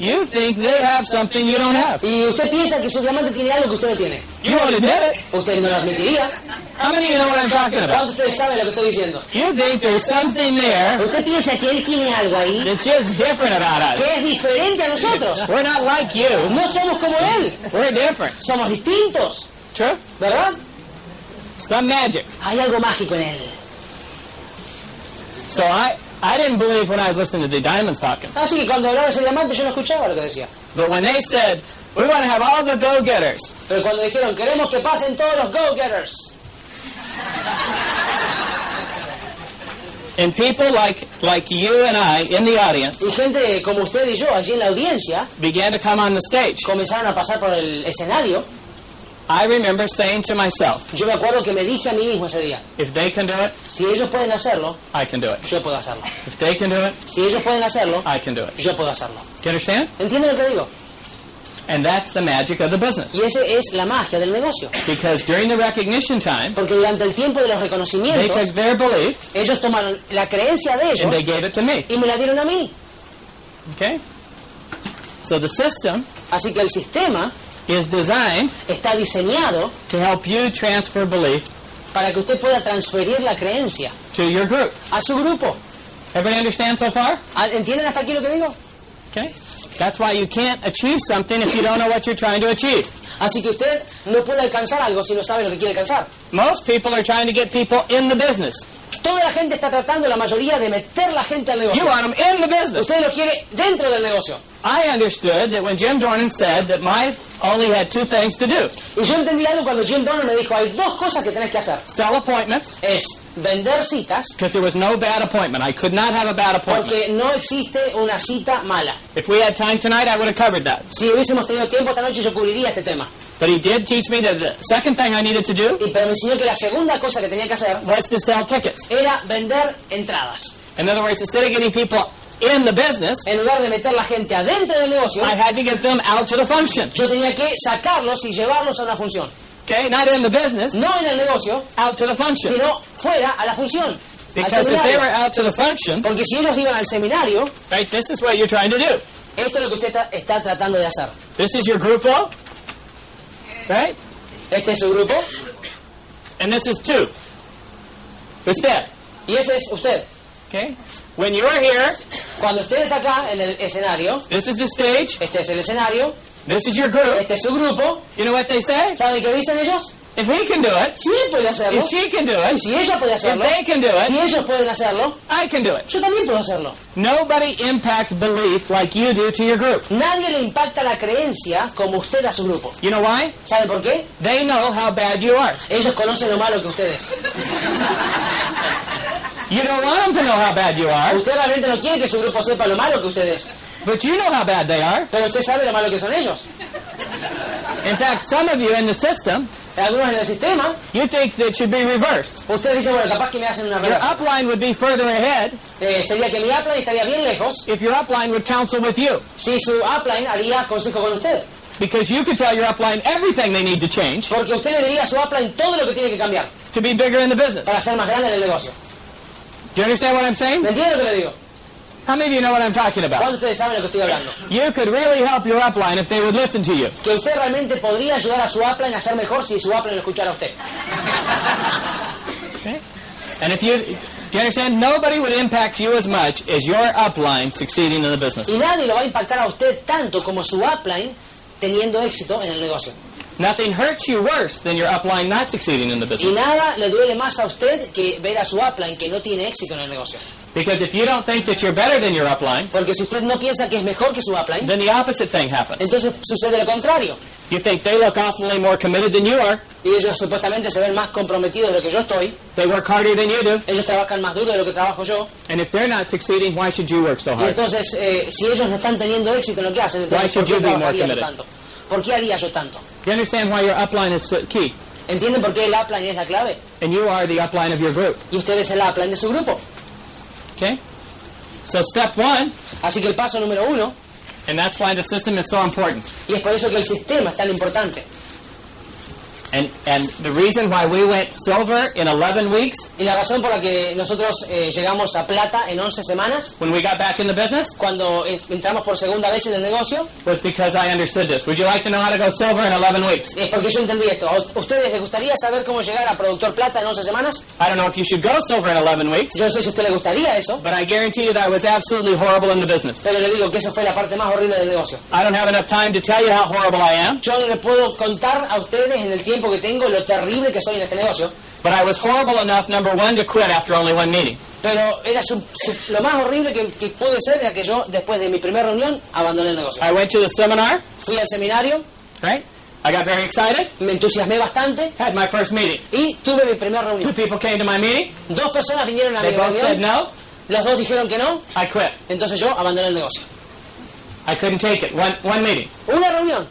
You think they have something you don't have. Y usted piensa que su diamante tiene algo que usted no tiene. You won't admit it. Usted no lo admitiría. How many of you know what I'm talking about? ¿Cuántos de ustedes saben lo que estoy diciendo? You think there's something there Usted piensa que él tiene algo ahí that's just different about us. que es diferente a nosotros. We're not like you. No somos como él, We're different. somos distintos, True? ¿verdad? Some magic. Hay algo mágico en él. So I, I didn't believe when I was listening to the diamonds talking. Así que cuando hablaba ese diamante yo no escuchaba lo que decía. But when they said, we want to have all the go-getters, Pero cuando dijeron, queremos que pasen todos los go-getters. and people like, like you and I in the audience Y gente como usted y yo allí en la audiencia began to come on the stage, comenzaron a pasar por el escenario. I remember saying to myself, Yo me acuerdo que me dije a mí mismo ese día, if they can do it, si ellos pueden hacerlo, I can do it. yo puedo hacerlo. If they can do it, Si ellos pueden hacerlo, I can do it. yo puedo hacerlo. Do you understand? ¿Entienden lo que digo? And that's the magic of the business. Y esa es la magia del negocio. Because during the recognition time, Porque durante el tiempo de los they reconocimientos, took their belief ellos tomaron la creencia de and ellos they gave it to me. y me la dieron a mí. Okay? So the system Así que el sistema is designed está diseñado to help you transfer belief para que usted pueda transferir la creencia to your group. a su grupo. Everybody understand so far? ¿Entienden hasta aquí lo que digo? Okay. That's why you can't achieve something if you don't know what you're trying to achieve. Así que usted no puede alcanzar algo si no sabe lo que quiere alcanzar. Most people are trying to get people in the business. Toda la gente está tratando, la mayoría, de meter la gente al You negocio. want them in the business. Usted lo quiere dentro del negocio. I understood that when Jim Dornan said that my only had two things to do: Y yo entendí algo cuando Jim Donner me dijo, hay dos cosas que tenés que hacer. sell appointments, Es vender citas, because there was no bad appointment. I could not have a bad appointment. porque no existe una cita mala. If we had time tonight, I would have covered that. Si hubiésemos tenido tiempo esta noche yo cubriría este tema. But he did teach me that the second thing I needed to do Y pero me enseñó que la segunda cosa que tenía que hacer was to sell tickets. era vender entradas. In other words, instead of getting people in the business, En lugar de meter la gente adentro del negocio, I had to get them out to the function. yo tenía que sacarlos y llevarlos a una función. Okay, not in the business, No en el negocio, out to the function. sino fuera a la función. Because if they were out to the function, Porque si ellos iban al seminario, right, this is what you're trying to do. esto es lo que usted está, está tratando de hacer. This is your grupo, right? Este es su grupo And this is two. Usted, y ese es usted. okay? When you are here, Cuando usted está acá en el escenario, this is the stage, este es el escenario, this is your group. este es su grupo, You know what they say? ¿saben qué dicen ellos? If he can do it, Si él puede hacerlo, if she can do y it, si ella puede if hacerlo, they can do si it, ellos pueden hacerlo, I can do it. yo también puedo hacerlo. Nobody impacts belief like you do to your group. Nadie le impacta la creencia como usted a su grupo. You know why? ¿Saben por qué? They know how bad you are. Ellos conocen lo malo que ustedes. You don't want them to know how bad you are, Usted realmente no quiere que su grupo sepa lo malo que ustedes, but you know how bad they are. pero usted sabe lo malo que son ellos. In fact, some of you in the system, Algunos en el sistema, you think that it should be reversed. usted dice, bueno, capaz que me hacen una Your upline would be further ahead Eh, sería que mi upline estaría bien lejos if your upline would counsel with you. si su upline haría consejo con usted. Because you could tell your upline everything they need to change Porque usted le diría a su upline todo lo que tiene que cambiar to be bigger in the business. para ser más grande en el negocio. Do you understand what I'm saying? ¿Me entiende lo que le digo? How many of you know what I'm talking about? ¿Cuántos de ustedes saben lo que estoy hablando? You could really help your upline if they would listen to you. Que usted realmente podría ayudar a su upline a ser mejor si su upline lo escuchara a usted. Okay? And if you, do you understand? Nobody would impact you as much as your upline succeeding in the business. Y nadie lo va a impactar a usted tanto como su upline teniendo éxito en el negocio. Nothing hurts you worse than your upline not succeeding in the Y business. nada le duele más a usted que ver a su upline que no tiene éxito en el negocio. Because if you don't think that you're better than your upline, Porque si usted no piensa que es mejor que su upline, then the opposite thing happens. entonces sucede lo contrario. You think they look awfully more committed than you are. Y ellos supuestamente se ven más comprometidos de lo que yo estoy. They work harder than you do. Ellos trabajan más duro de lo que trabajo yo. And if they're not succeeding, why should you work so Y hard? entonces, eh, si ellos no están teniendo éxito en lo que hacen, entonces Why should ¿por qué you be more trabajaría yo committed? tanto? ¿Por qué haría yo tanto? You understand why your upline is so key? ¿Entienden por qué el upline es la clave? And you are the upline of your group. Y usted es el upline de su grupo. Okay? So step one, Así que el paso número uno, and that's why the system is so important. y es por eso que el sistema es tan importante. And and the reason why we went silver in 11 weeks Y la razón por la que nosotros eh, llegamos a plata en 11 semanas, when we got back in the business cuando entramos por segunda vez en el negocio, was because I understood this. Would you like to know how to go silver in 11 weeks? es porque yo entendí esto. ¿A ustedes les gustaría saber cómo llegar a productor plata en 11 semanas? I don't know if you should go silver in 11 weeks, Yo no sé si a usted le gustaría eso, but I guarantee you that I was absolutely horrible in the business. pero le digo que esa fue la parte más horrible del negocio. I don't have enough time to tell you how horrible I am, Yo no le puedo contar a ustedes en el tiempo que tengo lo terrible que soy en este negocio, but I was horrible enough, number one, to quit after only one meeting. pero era su- su- lo más horrible que, que pude ser era que yo, después de mi primera reunión, abandoné el negocio. I went to the seminar, Fui al seminario, right? I got very excited, me entusiasmé bastante had my first meeting. y tuve mi primera Two reunión. people came to my meeting, Dos personas vinieron a mi they both said no, los dos dijeron que no, I quit. entonces yo abandoné el negocio. I couldn't take it. One, one meeting. Una reunión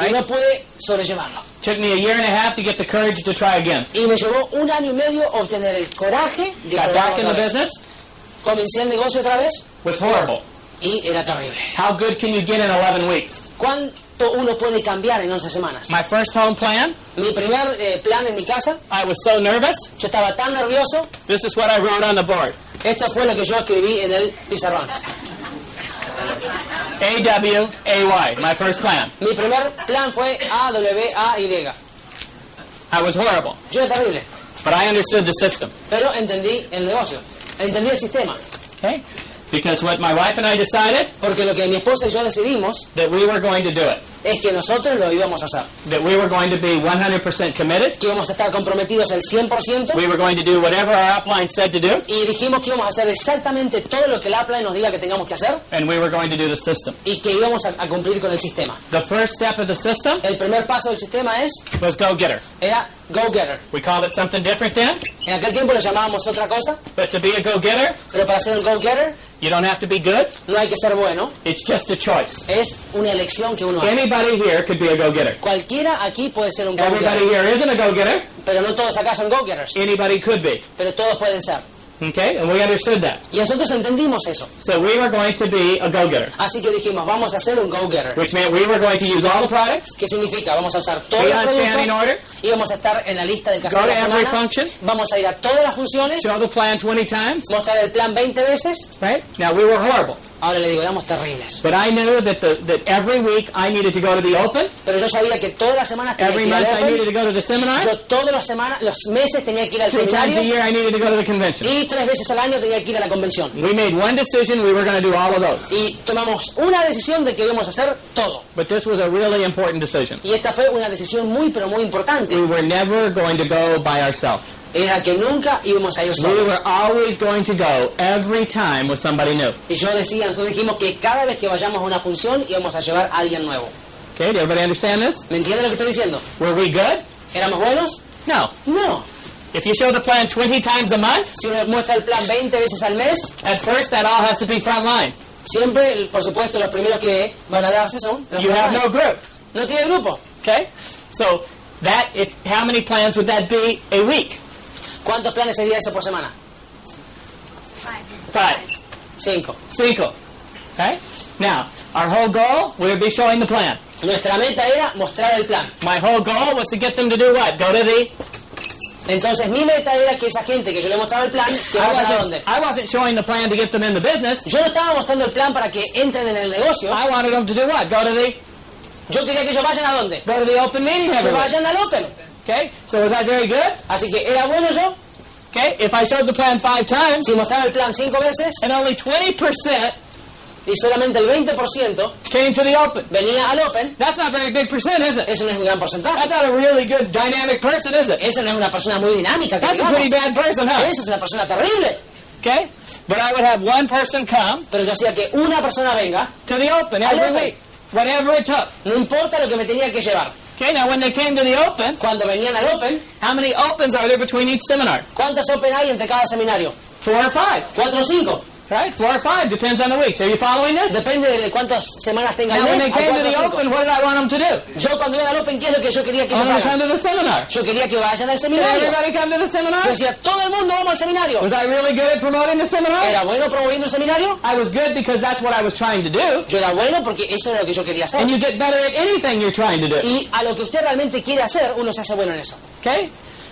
y Right. no pude sobrellevarlo. Took me a year and a half to get the courage to try again. Y me llevó un año y medio obtener el coraje de Got back in the business, Comencé el negocio otra vez was horrible. y era terrible. How good can you get in 11 weeks? ¿Cuánto uno puede cambiar en 11 semanas? My first home plan, Mi primer eh, plan en mi casa, I was so nervous. yo estaba tan nervioso, This is what I wrote on the board. esto fue lo que yo escribí en el pizarrón. A-W-A-Y, my first plan. Mi primer plan fue A-W-A-Y. I was horrible. Yo era terrible. But I understood the system. Pero entendí el negocio, entendí el sistema. Okay? Because what my wife and I decided Porque lo que mi esposa y yo decidimos that we were going to do it. Es que nosotros lo íbamos a hacer. That we were going to be 100% committed. Que íbamos a estar comprometidos al 100%. We were going to do whatever our upline said to do. Y dijimos que íbamos a hacer exactamente todo lo que el Apple nos diga que tengamos que hacer And we were going to do the system. y que íbamos a, a cumplir con el sistema. The first step of the system El primer paso del sistema es was go getter. era go getter. We called it something different then. En aquel tiempo lo llamábamos otra cosa, But to be a go getter, pero para ser un go getter you don't have to be good. no hay que ser bueno, It's just a choice. es una elección que uno hace. Anybody here could be a go getter. Cualquiera aquí puede ser un go Everybody here isn't a go getter. pero no todos acá son go getters, Anybody could be. pero todos pueden ser. Okay? And we understood that. Y nosotros entendimos eso. So we were going to be a go getter, Así que dijimos, vamos a hacer un go getter. which meant we were going to use all the products, ¿Qué significa? Vamos a usar todos los productos y vamos a estar en la lista del casero de la every semana. function, Vamos a ir a todas las funciones, show the plan 20 times, mostrar el plan 20 veces. right? Now we were horrible. Ahora le digo, éramos terribles. But I knew that the, that every week I needed to go to the open, Pero yo sabía que todas las semanas tenía every que ir al month I needed Open. to go to the seminar, Yo todas las semanas, los meses tenía que ir al three times a seminario year I needed to go to the convention. y tres veces al año tenía que ir a la convención. We made one decision, we were going to do all of those. Y tomamos una decisión de que íbamos a hacer todo. But this was a really important decision. Y esta fue una decisión muy, pero muy importante. We were never going to go by ourselves. Era que nunca íbamos a ir We were solos. always going to go every time with somebody new. Y yo decía, nosotros dijimos que cada vez que vayamos a una función íbamos a llevar a alguien nuevo. Okay, did everybody understand this? ¿Me entienden lo que estoy diciendo? Were we good? ¿Éramos buenos? No. No. If you show the plan 20 times a month, Si uno muestra el plan 20 veces al mes, at first that all has to be front line. siempre, por supuesto, los primeros que van a darse son los You have frontline. no group. No tiene grupo. Okay? So that if how many plans would that be a week? ¿Cuántos planes sería eso por semana? Five. Cinco. Cinco. Okay? Now, our whole goal would be showing the plan. Nuestra meta era mostrar el plan. My whole goal was to get them to do what? Go to the Entonces mi meta era que esa gente que yo le mostraba el plan, que I vayan a wasn't, dónde. I wasn't showing the plan to get them in the business. Yo no estaba mostrando el plan para que entren en el negocio. I wanted them to do what? Go to the Yo quería que ellos vayan a dónde. go to the open meeting Que vayan al Open. Okay? So was that very good? Así que era bueno yo Okay? If I showed the plan five times si mostraba el plan cinco veces and only 20% y solamente el 20% came to the open. venía al Open, That's not a very big percent, is it? eso no es un gran porcentaje. That's not a really good dynamic person, is it? Esa no es una persona muy dinámica. That's a pretty digamos. bad person, huh? Esa es una persona terrible. Okay? But I would have one person come Pero yo hacía que una persona venga, to the open Al every open. week, whatever it took. no importa lo que me tenía que llevar. Okay, now when they came to the open, Cuando venían al Open, how many opens are there between each seminar? ¿cuántos Open hay entre cada seminario? Four or five, ¿Cuatro o cinco? Right? Four or five, depends on the weeks. Are you following this? Depende de cuántas semanas tenga el mes. they hay came to cuatro o the cinco. open, what did I want them to do? Yo cuando iba al Open, ¿qué es lo que yo quería que ellos hagan? to the seminar. Yo quería que vayan al seminario. everybody come to the seminar? Yo decía, todo el mundo vamos al seminario. Was I really good at promoting the seminar? ¿Era bueno promoviendo el seminario? I was good because that's what I was trying to do. Yo era bueno porque eso era lo que yo quería hacer. And you get better at anything you're trying to do. Y a lo que usted realmente quiere hacer, uno se hace bueno en eso. Okay?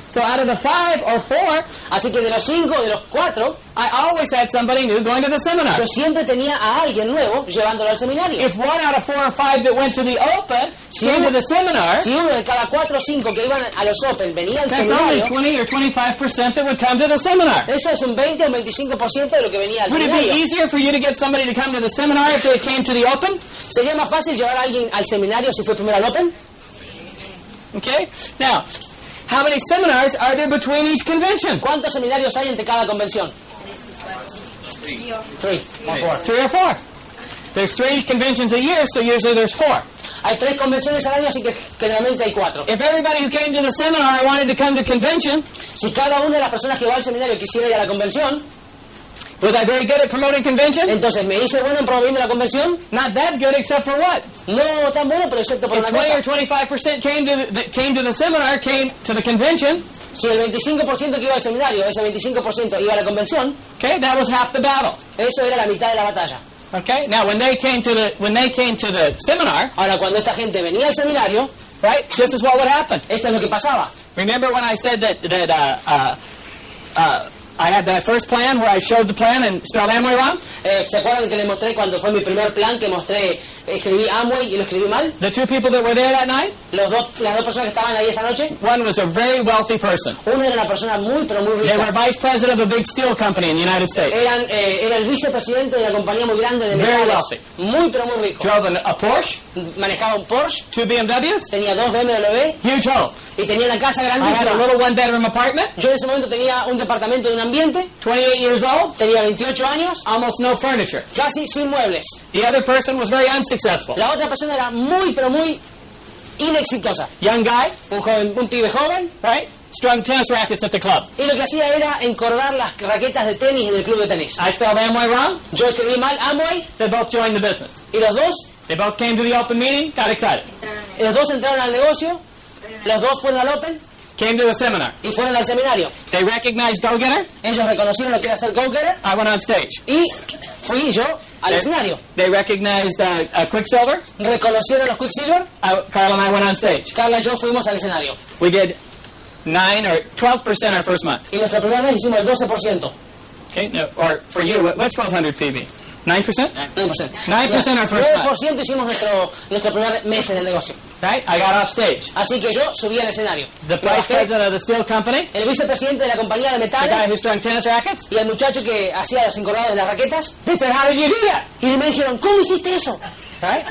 So out of the five or four, Así que de los cinco, de los cuatro, I always had somebody new going to the seminar. yo siempre tenía a alguien nuevo llevándolo al seminario. If one out of four or five that went to the open came to the seminar, Si uno de cada cuatro o cinco que iban a los Open venía al that's only seminario, 20 or 25% that would come to the seminar. eso es un 20 o un 25% de lo que venía al Would it be seminario. easier for you to get somebody to come to the seminar if they came to the open? ¿Sería más fácil llevar a alguien al seminario si fue primero al Open? Okay? Now, how many seminars are there between each convention? ¿Cuántos seminarios hay entre cada convención? Three or four. Three or four. There's three conventions a year, so usually there's four. Hay tres convenciones al año, así que generalmente hay cuatro. If everybody who came to the seminar wanted to come to convention, Si cada una de las personas que va al seminario quisiera ir a la convención, was I very good at promoting convention? entonces me hice bueno en promoviendo la convención. Not that good, except for what? No tan bueno, pero excepto por If una 20 or 25% came to the, came to the seminar, came to the convention, Si el 25% que iba al seminario, ese 25% iba a la convención, okay, that was half the battle. eso era la mitad de la batalla. Okay, now when they came to the when they came to the seminar, Ahora, cuando esta gente venía al seminario, right, this is what would happen. esto es lo que pasaba. Remember when I said that that uh, uh, uh, I had that first plan where I showed the plan and spelled Amway wrong. Eh, ¿Se acuerdan que les mostré cuando fue mi primer plan que mostré, escribí Amway y lo escribí mal? The two people that were there that night, Los dos, las dos personas que estaban ahí esa noche, one was a very wealthy person. uno era una persona muy, pero muy They were rica. vice president of a big steel company in the United States. Eran, eh, era el vicepresidente de una compañía muy grande de Very metales. wealthy. Muy, pero muy rico. Drove an- a Porsche, Manejaba un Porsche, two BMWs, tenía dos BMW huge home. y tenía una casa I had a grandísima. little one-bedroom apartment, Yo en ese momento tenía un departamento de un ambiente, 28 years old, tenía 28 años, almost no furniture. casi sin muebles. The other person was very unsuccessful. La otra persona era muy, pero muy inexitosa. Young guy, Un joven, un pibe joven, right? Strung tennis rackets at the club. y lo que hacía era encordar las raquetas de tenis en el club de tenis. I spelled Amway wrong. Yo escribí mal Amway They both joined the business. y los dos, They both came to the open meeting, got excited. Eh, los dos entraron al negocio, los dos fueron al open. Came to the seminar. Y fueron al seminario. They recognized Go Getter. Ellos reconocieron lo que era ser Go Getter. I went on stage. Y fui yo al they, escenario. They recognized uh, uh, Quicksilver. Reconocieron los Quicksilver. Uh, Carl and I went on stage. Carla y yo fuimos al escenario. We did 9 or 12% our first month. Y nuestra primera vez hicimos el 12%. Okay, no, or for you, what's 1200 PV? 9%? 9%. 9% our first 9% hicimos nuestro, nuestro primer mes en el negocio. Right? I got off stage. Así que yo subí al escenario. The vice president of the steel company. El vicepresidente de la compañía de metales. The guy who's doing tennis rackets. Y el muchacho que hacía los encordados de las raquetas. They said, How did you do that? Y me dijeron, ¿cómo hiciste eso? Right?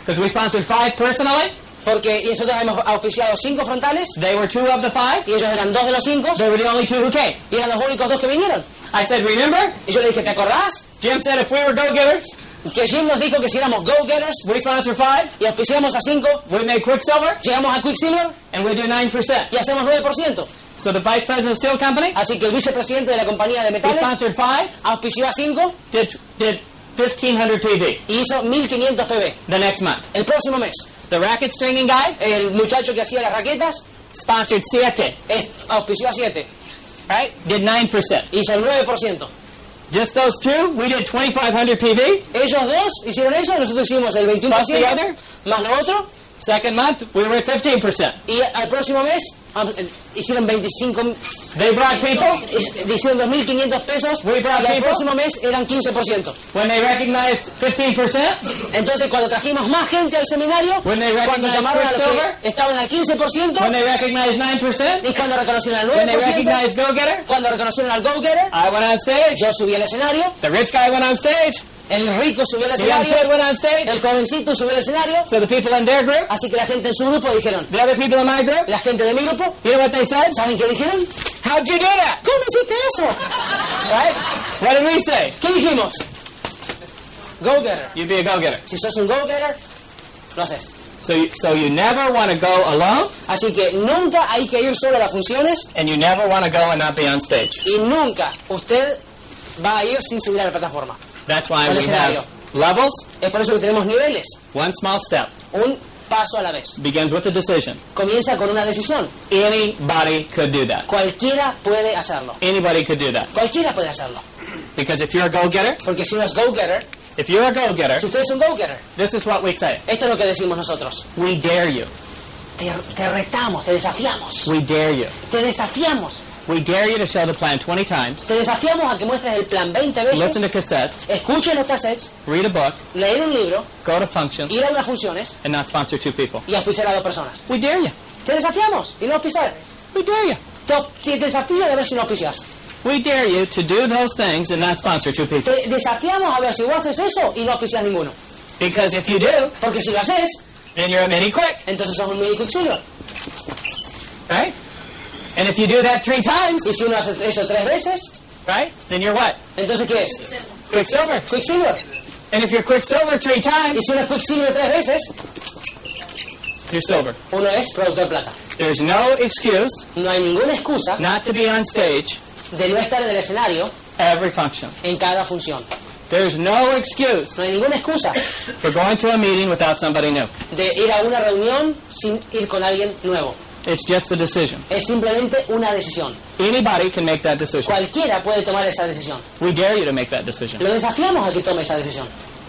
Because we sponsored five personally. Porque y nosotros hemos auspiciado cinco frontales. They were two of the five. Y ellos eran dos de los cinco. They were the only two who came. Y eran los únicos dos que vinieron. I said, "Remember?" Y yo le dije, ¿te acordás? Jim said, "If we were go-getters, Que Jim nos dijo que si éramos go-getters we sponsor five. y auspiciamos a cinco, We make Quicksilver, llegamos a Quicksilver and we do nine percent." y hacemos 9%. So the vice president of the steel company, Así que el vicepresidente de la compañía de metales sponsored five, auspició a cinco did did fifteen hundred PV y hizo 1500 PB. the next month. El próximo mes, The racket stringing guy el muchacho que hacía las raquetas sponsored siete, eh, auspició a 7, right? Did nine percent. hizo el 9%. Just those two, we did twenty five hundred PV. Ellos dos hicieron eso, nosotros hicimos el Plus the 21% other. más lo otro Second month, we were at fifteen percent. y al próximo mes eh, hicieron 25, They brought people eh, hicieron 2.500 pesos We y brought al people. próximo mes eran 15%. when they recognized fifteen percent. Entonces cuando trajimos más gente al seminario, When they cuando llamaron a los que estaban al 15% When they recognized nine percent. y cuando reconocieron al When they 9%, recognized Go Getter. cuando reconocieron al go-getter, I went on stage. yo subí al escenario, The rich guy went on stage. El rico subió al escenario, kid went on stage. el jovencito subió al escenario, So the people in their group, así que la gente en su grupo dijeron, the other people in my group, la gente de mi grupo, you know what they said? ¿saben qué dijeron? How'd you do that? ¿Cómo hiciste eso? Right? What did we say? ¿Qué dijimos? Go-getter. You'd be a go-getter. Si sos un go-getter, lo haces. So you, so you never want to go alone, Así que nunca hay que ir solo a las funciones and you never want to go and not be on stage. y nunca usted va a ir sin subir a la plataforma. That's why we have levels. Es por eso que tenemos niveles. One small step Un paso a la vez. begins with a decision. Comienza con una decisión. Anybody could do that. Cualquiera puede hacerlo. Anybody could do that. Cualquiera puede hacerlo. Because if you're a go-getter, Porque si uno es go-getter, if you're a go-getter, si usted es un go-getter, this is what we say. esto es lo que decimos nosotros. We dare you. Te, te retamos, te desafiamos. We dare you. Te desafiamos. We dare you to show the plan 20 times, Te desafiamos a que muestres el plan 20 listen to veces, cassettes, escuches los cassettes, read a book, leer un libro, go to functions, ir a unas funciones and not sponsor two people. y auspiciar a dos personas. We dare you. Te desafiamos y no auspiciar. We dare you. Te, te desafío de ver si no auspicias. We dare you to do those things and not sponsor two people. Te desafiamos a ver si vos haces eso y no auspicias ninguno. Because if you do, Porque si lo haces, then you're a mini quick, entonces sos un mini quicksilver. right? And if you do that three times, Y si uno hace eso tres veces, right, then you're what? entonces ¿qué es? Quicksilver. Quicksilver. And if you're quicksilver three Y times, si uno quicksilver tres veces, you're silver. uno es productor plata. There's no excuse No hay ninguna excusa not to be on stage de no estar en el escenario every function. en cada función. There's no excuse No hay ninguna excusa for going to a meeting without somebody new. de ir a una reunión sin ir con alguien nuevo. It's just a decision. Es simplemente una decisión. Anybody can make that decision. Cualquiera puede tomar esa decisión. We dare you to make that decision. Lo desafiamos a que tome esa decisión.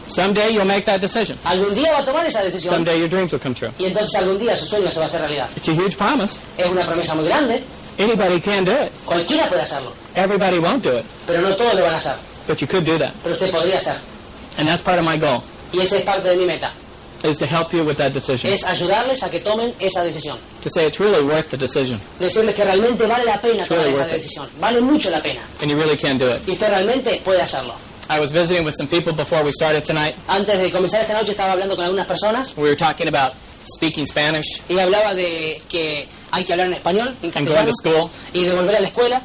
Someday you'll make that decision. Algún día va a tomar esa decisión Someday your dreams will come true. y entonces algún día su sueño se va a hacer realidad. It's a huge promise. Es una promesa muy grande. Anybody can do it. Cualquiera puede hacerlo, Everybody won't do it, pero no todos lo van a hacer. but you could do that. Pero usted podría hacer. And that's part of my goal, Y esa es parte de mi meta. Is to help you with that decision. Es ayudarles a que tomen esa decisión. To say it's really worth the decision, Decirles que realmente vale la pena tomar Really esa worth it. decisión. Vale mucho la pena. and you really can do it. Y usted realmente puede hacerlo. I was visiting with some people before we started tonight. Antes de comenzar esta noche estaba hablando con algunas personas We were talking about speaking Spanish y hablaba de que hay que hablar en español, en and going castellano, to school. y de volver a la escuela.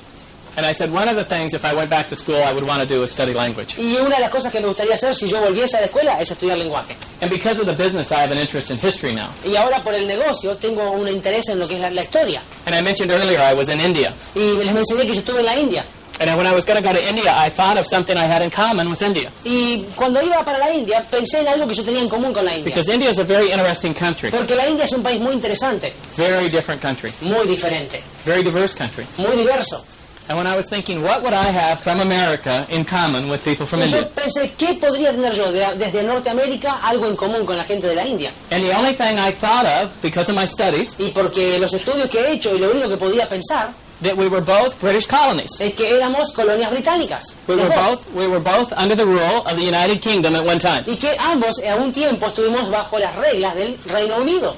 And I said one of the things, if I went back to school, I would want to do is study language. Y una de las cosas que me gustaría hacer si yo volviese a la escuela es estudiar lenguaje. And because of the business, I have an interest in history now. Y ahora por el negocio tengo un interés en lo que es la, la historia. And I mentioned earlier I was in India. Y les mencioné que yo estuve en la India. And when I was going to go to India, I thought of something I had in common with India. Y cuando iba para la India pensé en algo que yo tenía en común con la India. Because India is a very interesting country, Porque la India es un país muy interesante, very different country, muy diferente, very diverse country. muy diverso. And when I was thinking, what would I have from America in common with people from Y yo India? pensé, ¿qué podría tener yo de- desde Norteamérica algo en común con la gente de la India? And the only thing I thought of, because of my studies, Y porque los estudios que he hecho y lo único que podía pensar that we were both British colonies. es que éramos colonias británicas. We los were dos. both we were both under the rule of the United Kingdom at one time, Y que ambos a un tiempo estuvimos bajo las reglas del Reino Unido.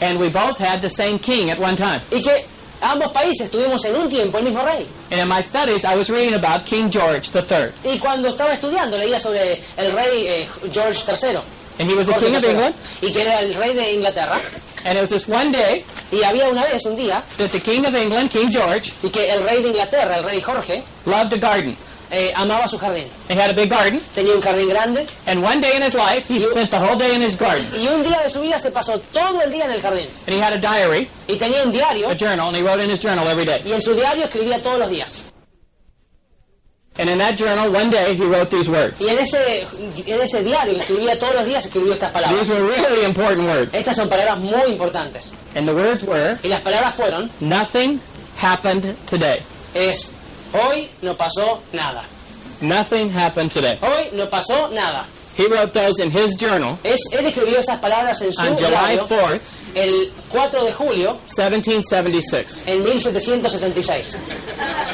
and we both had the same king at one time. Y que ambos países tuvimos en un tiempo el mismo rey. And in my studies, I was reading about King George III, Y cuando estaba estudiando leía sobre el rey eh, George III. and he was the king of England. Y que era el rey de Inglaterra. And it was this one day Y había una vez, un día, that the king of England, King George, y que el rey de Inglaterra, el rey Jorge, loved a garden. Eh, amaba su jardín. He had a big garden, Tenía un jardín grande and one day in his life, he You- spent the whole day in his garden. y un día de su vida se pasó todo el día en el jardín. And he had a diary, Y tenía un diario a journal, and he wrote in his journal every day. y en su diario escribía todos los días. And in that journal, one day, he wrote these words. Y en ese, en ese diario que escribía todos los días escribió estas palabras. These were really important words. Estas son palabras muy importantes. And the words were, Y las palabras fueron, nothing happened today. es, hoy no pasó nada. Nothing happened today. Hoy no pasó nada. He wrote those in his journal Es, él escribió esas palabras en su on July diario 4th, el 4 de julio 1776. en 1776.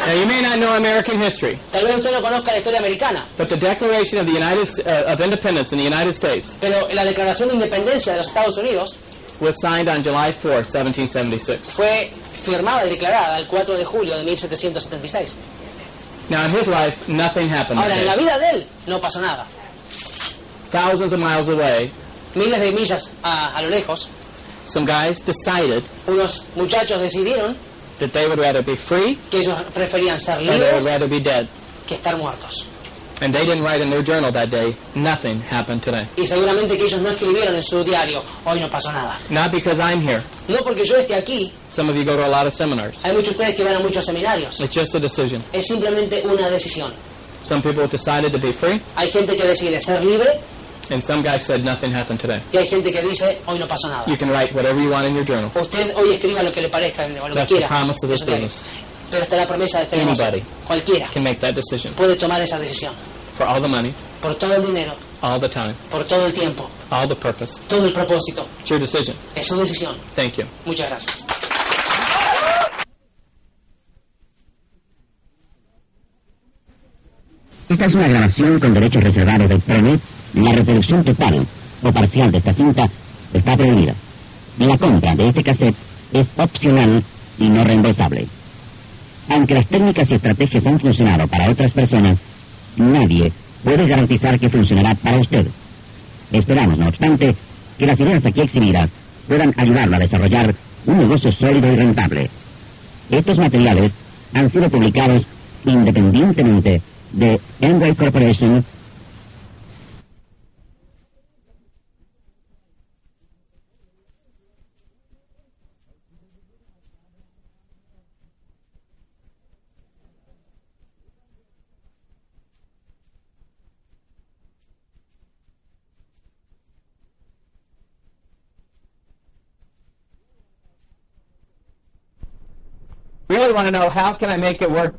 Now, you may not know American history, Tal vez usted no conozca la historia americana, but the Declaration of the United uh, of Independence in the United States pero la Declaración de Independencia de los Estados Unidos was signed on July 4th, 1776. fue firmada y declarada el 4 de julio de 1776. Now, in his life, nothing happened. Ahora, en la vida de él no pasó nada. Thousands of miles away, Miles de millas a, a lo lejos, some guys decided unos muchachos decidieron that they would rather be free que ellos preferían ser or they would libres rather be dead. que estar muertos. And they didn't write in their journal that day, nothing happened today. Y seguramente que ellos no escribieron en su diario, hoy no pasó nada. Not because I'm here. No porque yo esté aquí, Some of you go to a lot of seminars. hay muchos de ustedes que van a muchos seminarios. It's just a decision. Es simplemente una decisión. Some people decided to be free, Hay gente que decide ser libre and some guy said nothing happened today. y hay gente que dice, hoy no pasó nada. You can write whatever you want in your journal. Usted hoy escriba lo que le parezca, o lo que That's the quiera. promise of this business. Pero esta es la promesa de este negocio. Anybody. Cualquiera Can make that decision puede tomar esa decisión. For all the money, Por todo el dinero, all the time, por todo el tiempo, all the purpose. todo el propósito. It's your decision. Es su decisión. Thank you. Muchas gracias. Esta es una grabación con derechos reservados del PREME. La reproducción total o parcial de esta cinta está prohibida. La compra de este cassette es opcional y no reembolsable. Aunque las técnicas y estrategias han funcionado para otras personas, nadie puede garantizar que funcionará para usted. Esperamos, no obstante, que las ideas aquí exhibidas puedan ayudarlo a desarrollar un negocio sólido y rentable. Estos materiales han sido publicados independientemente de Enway Corporation Really want to know how can I make it work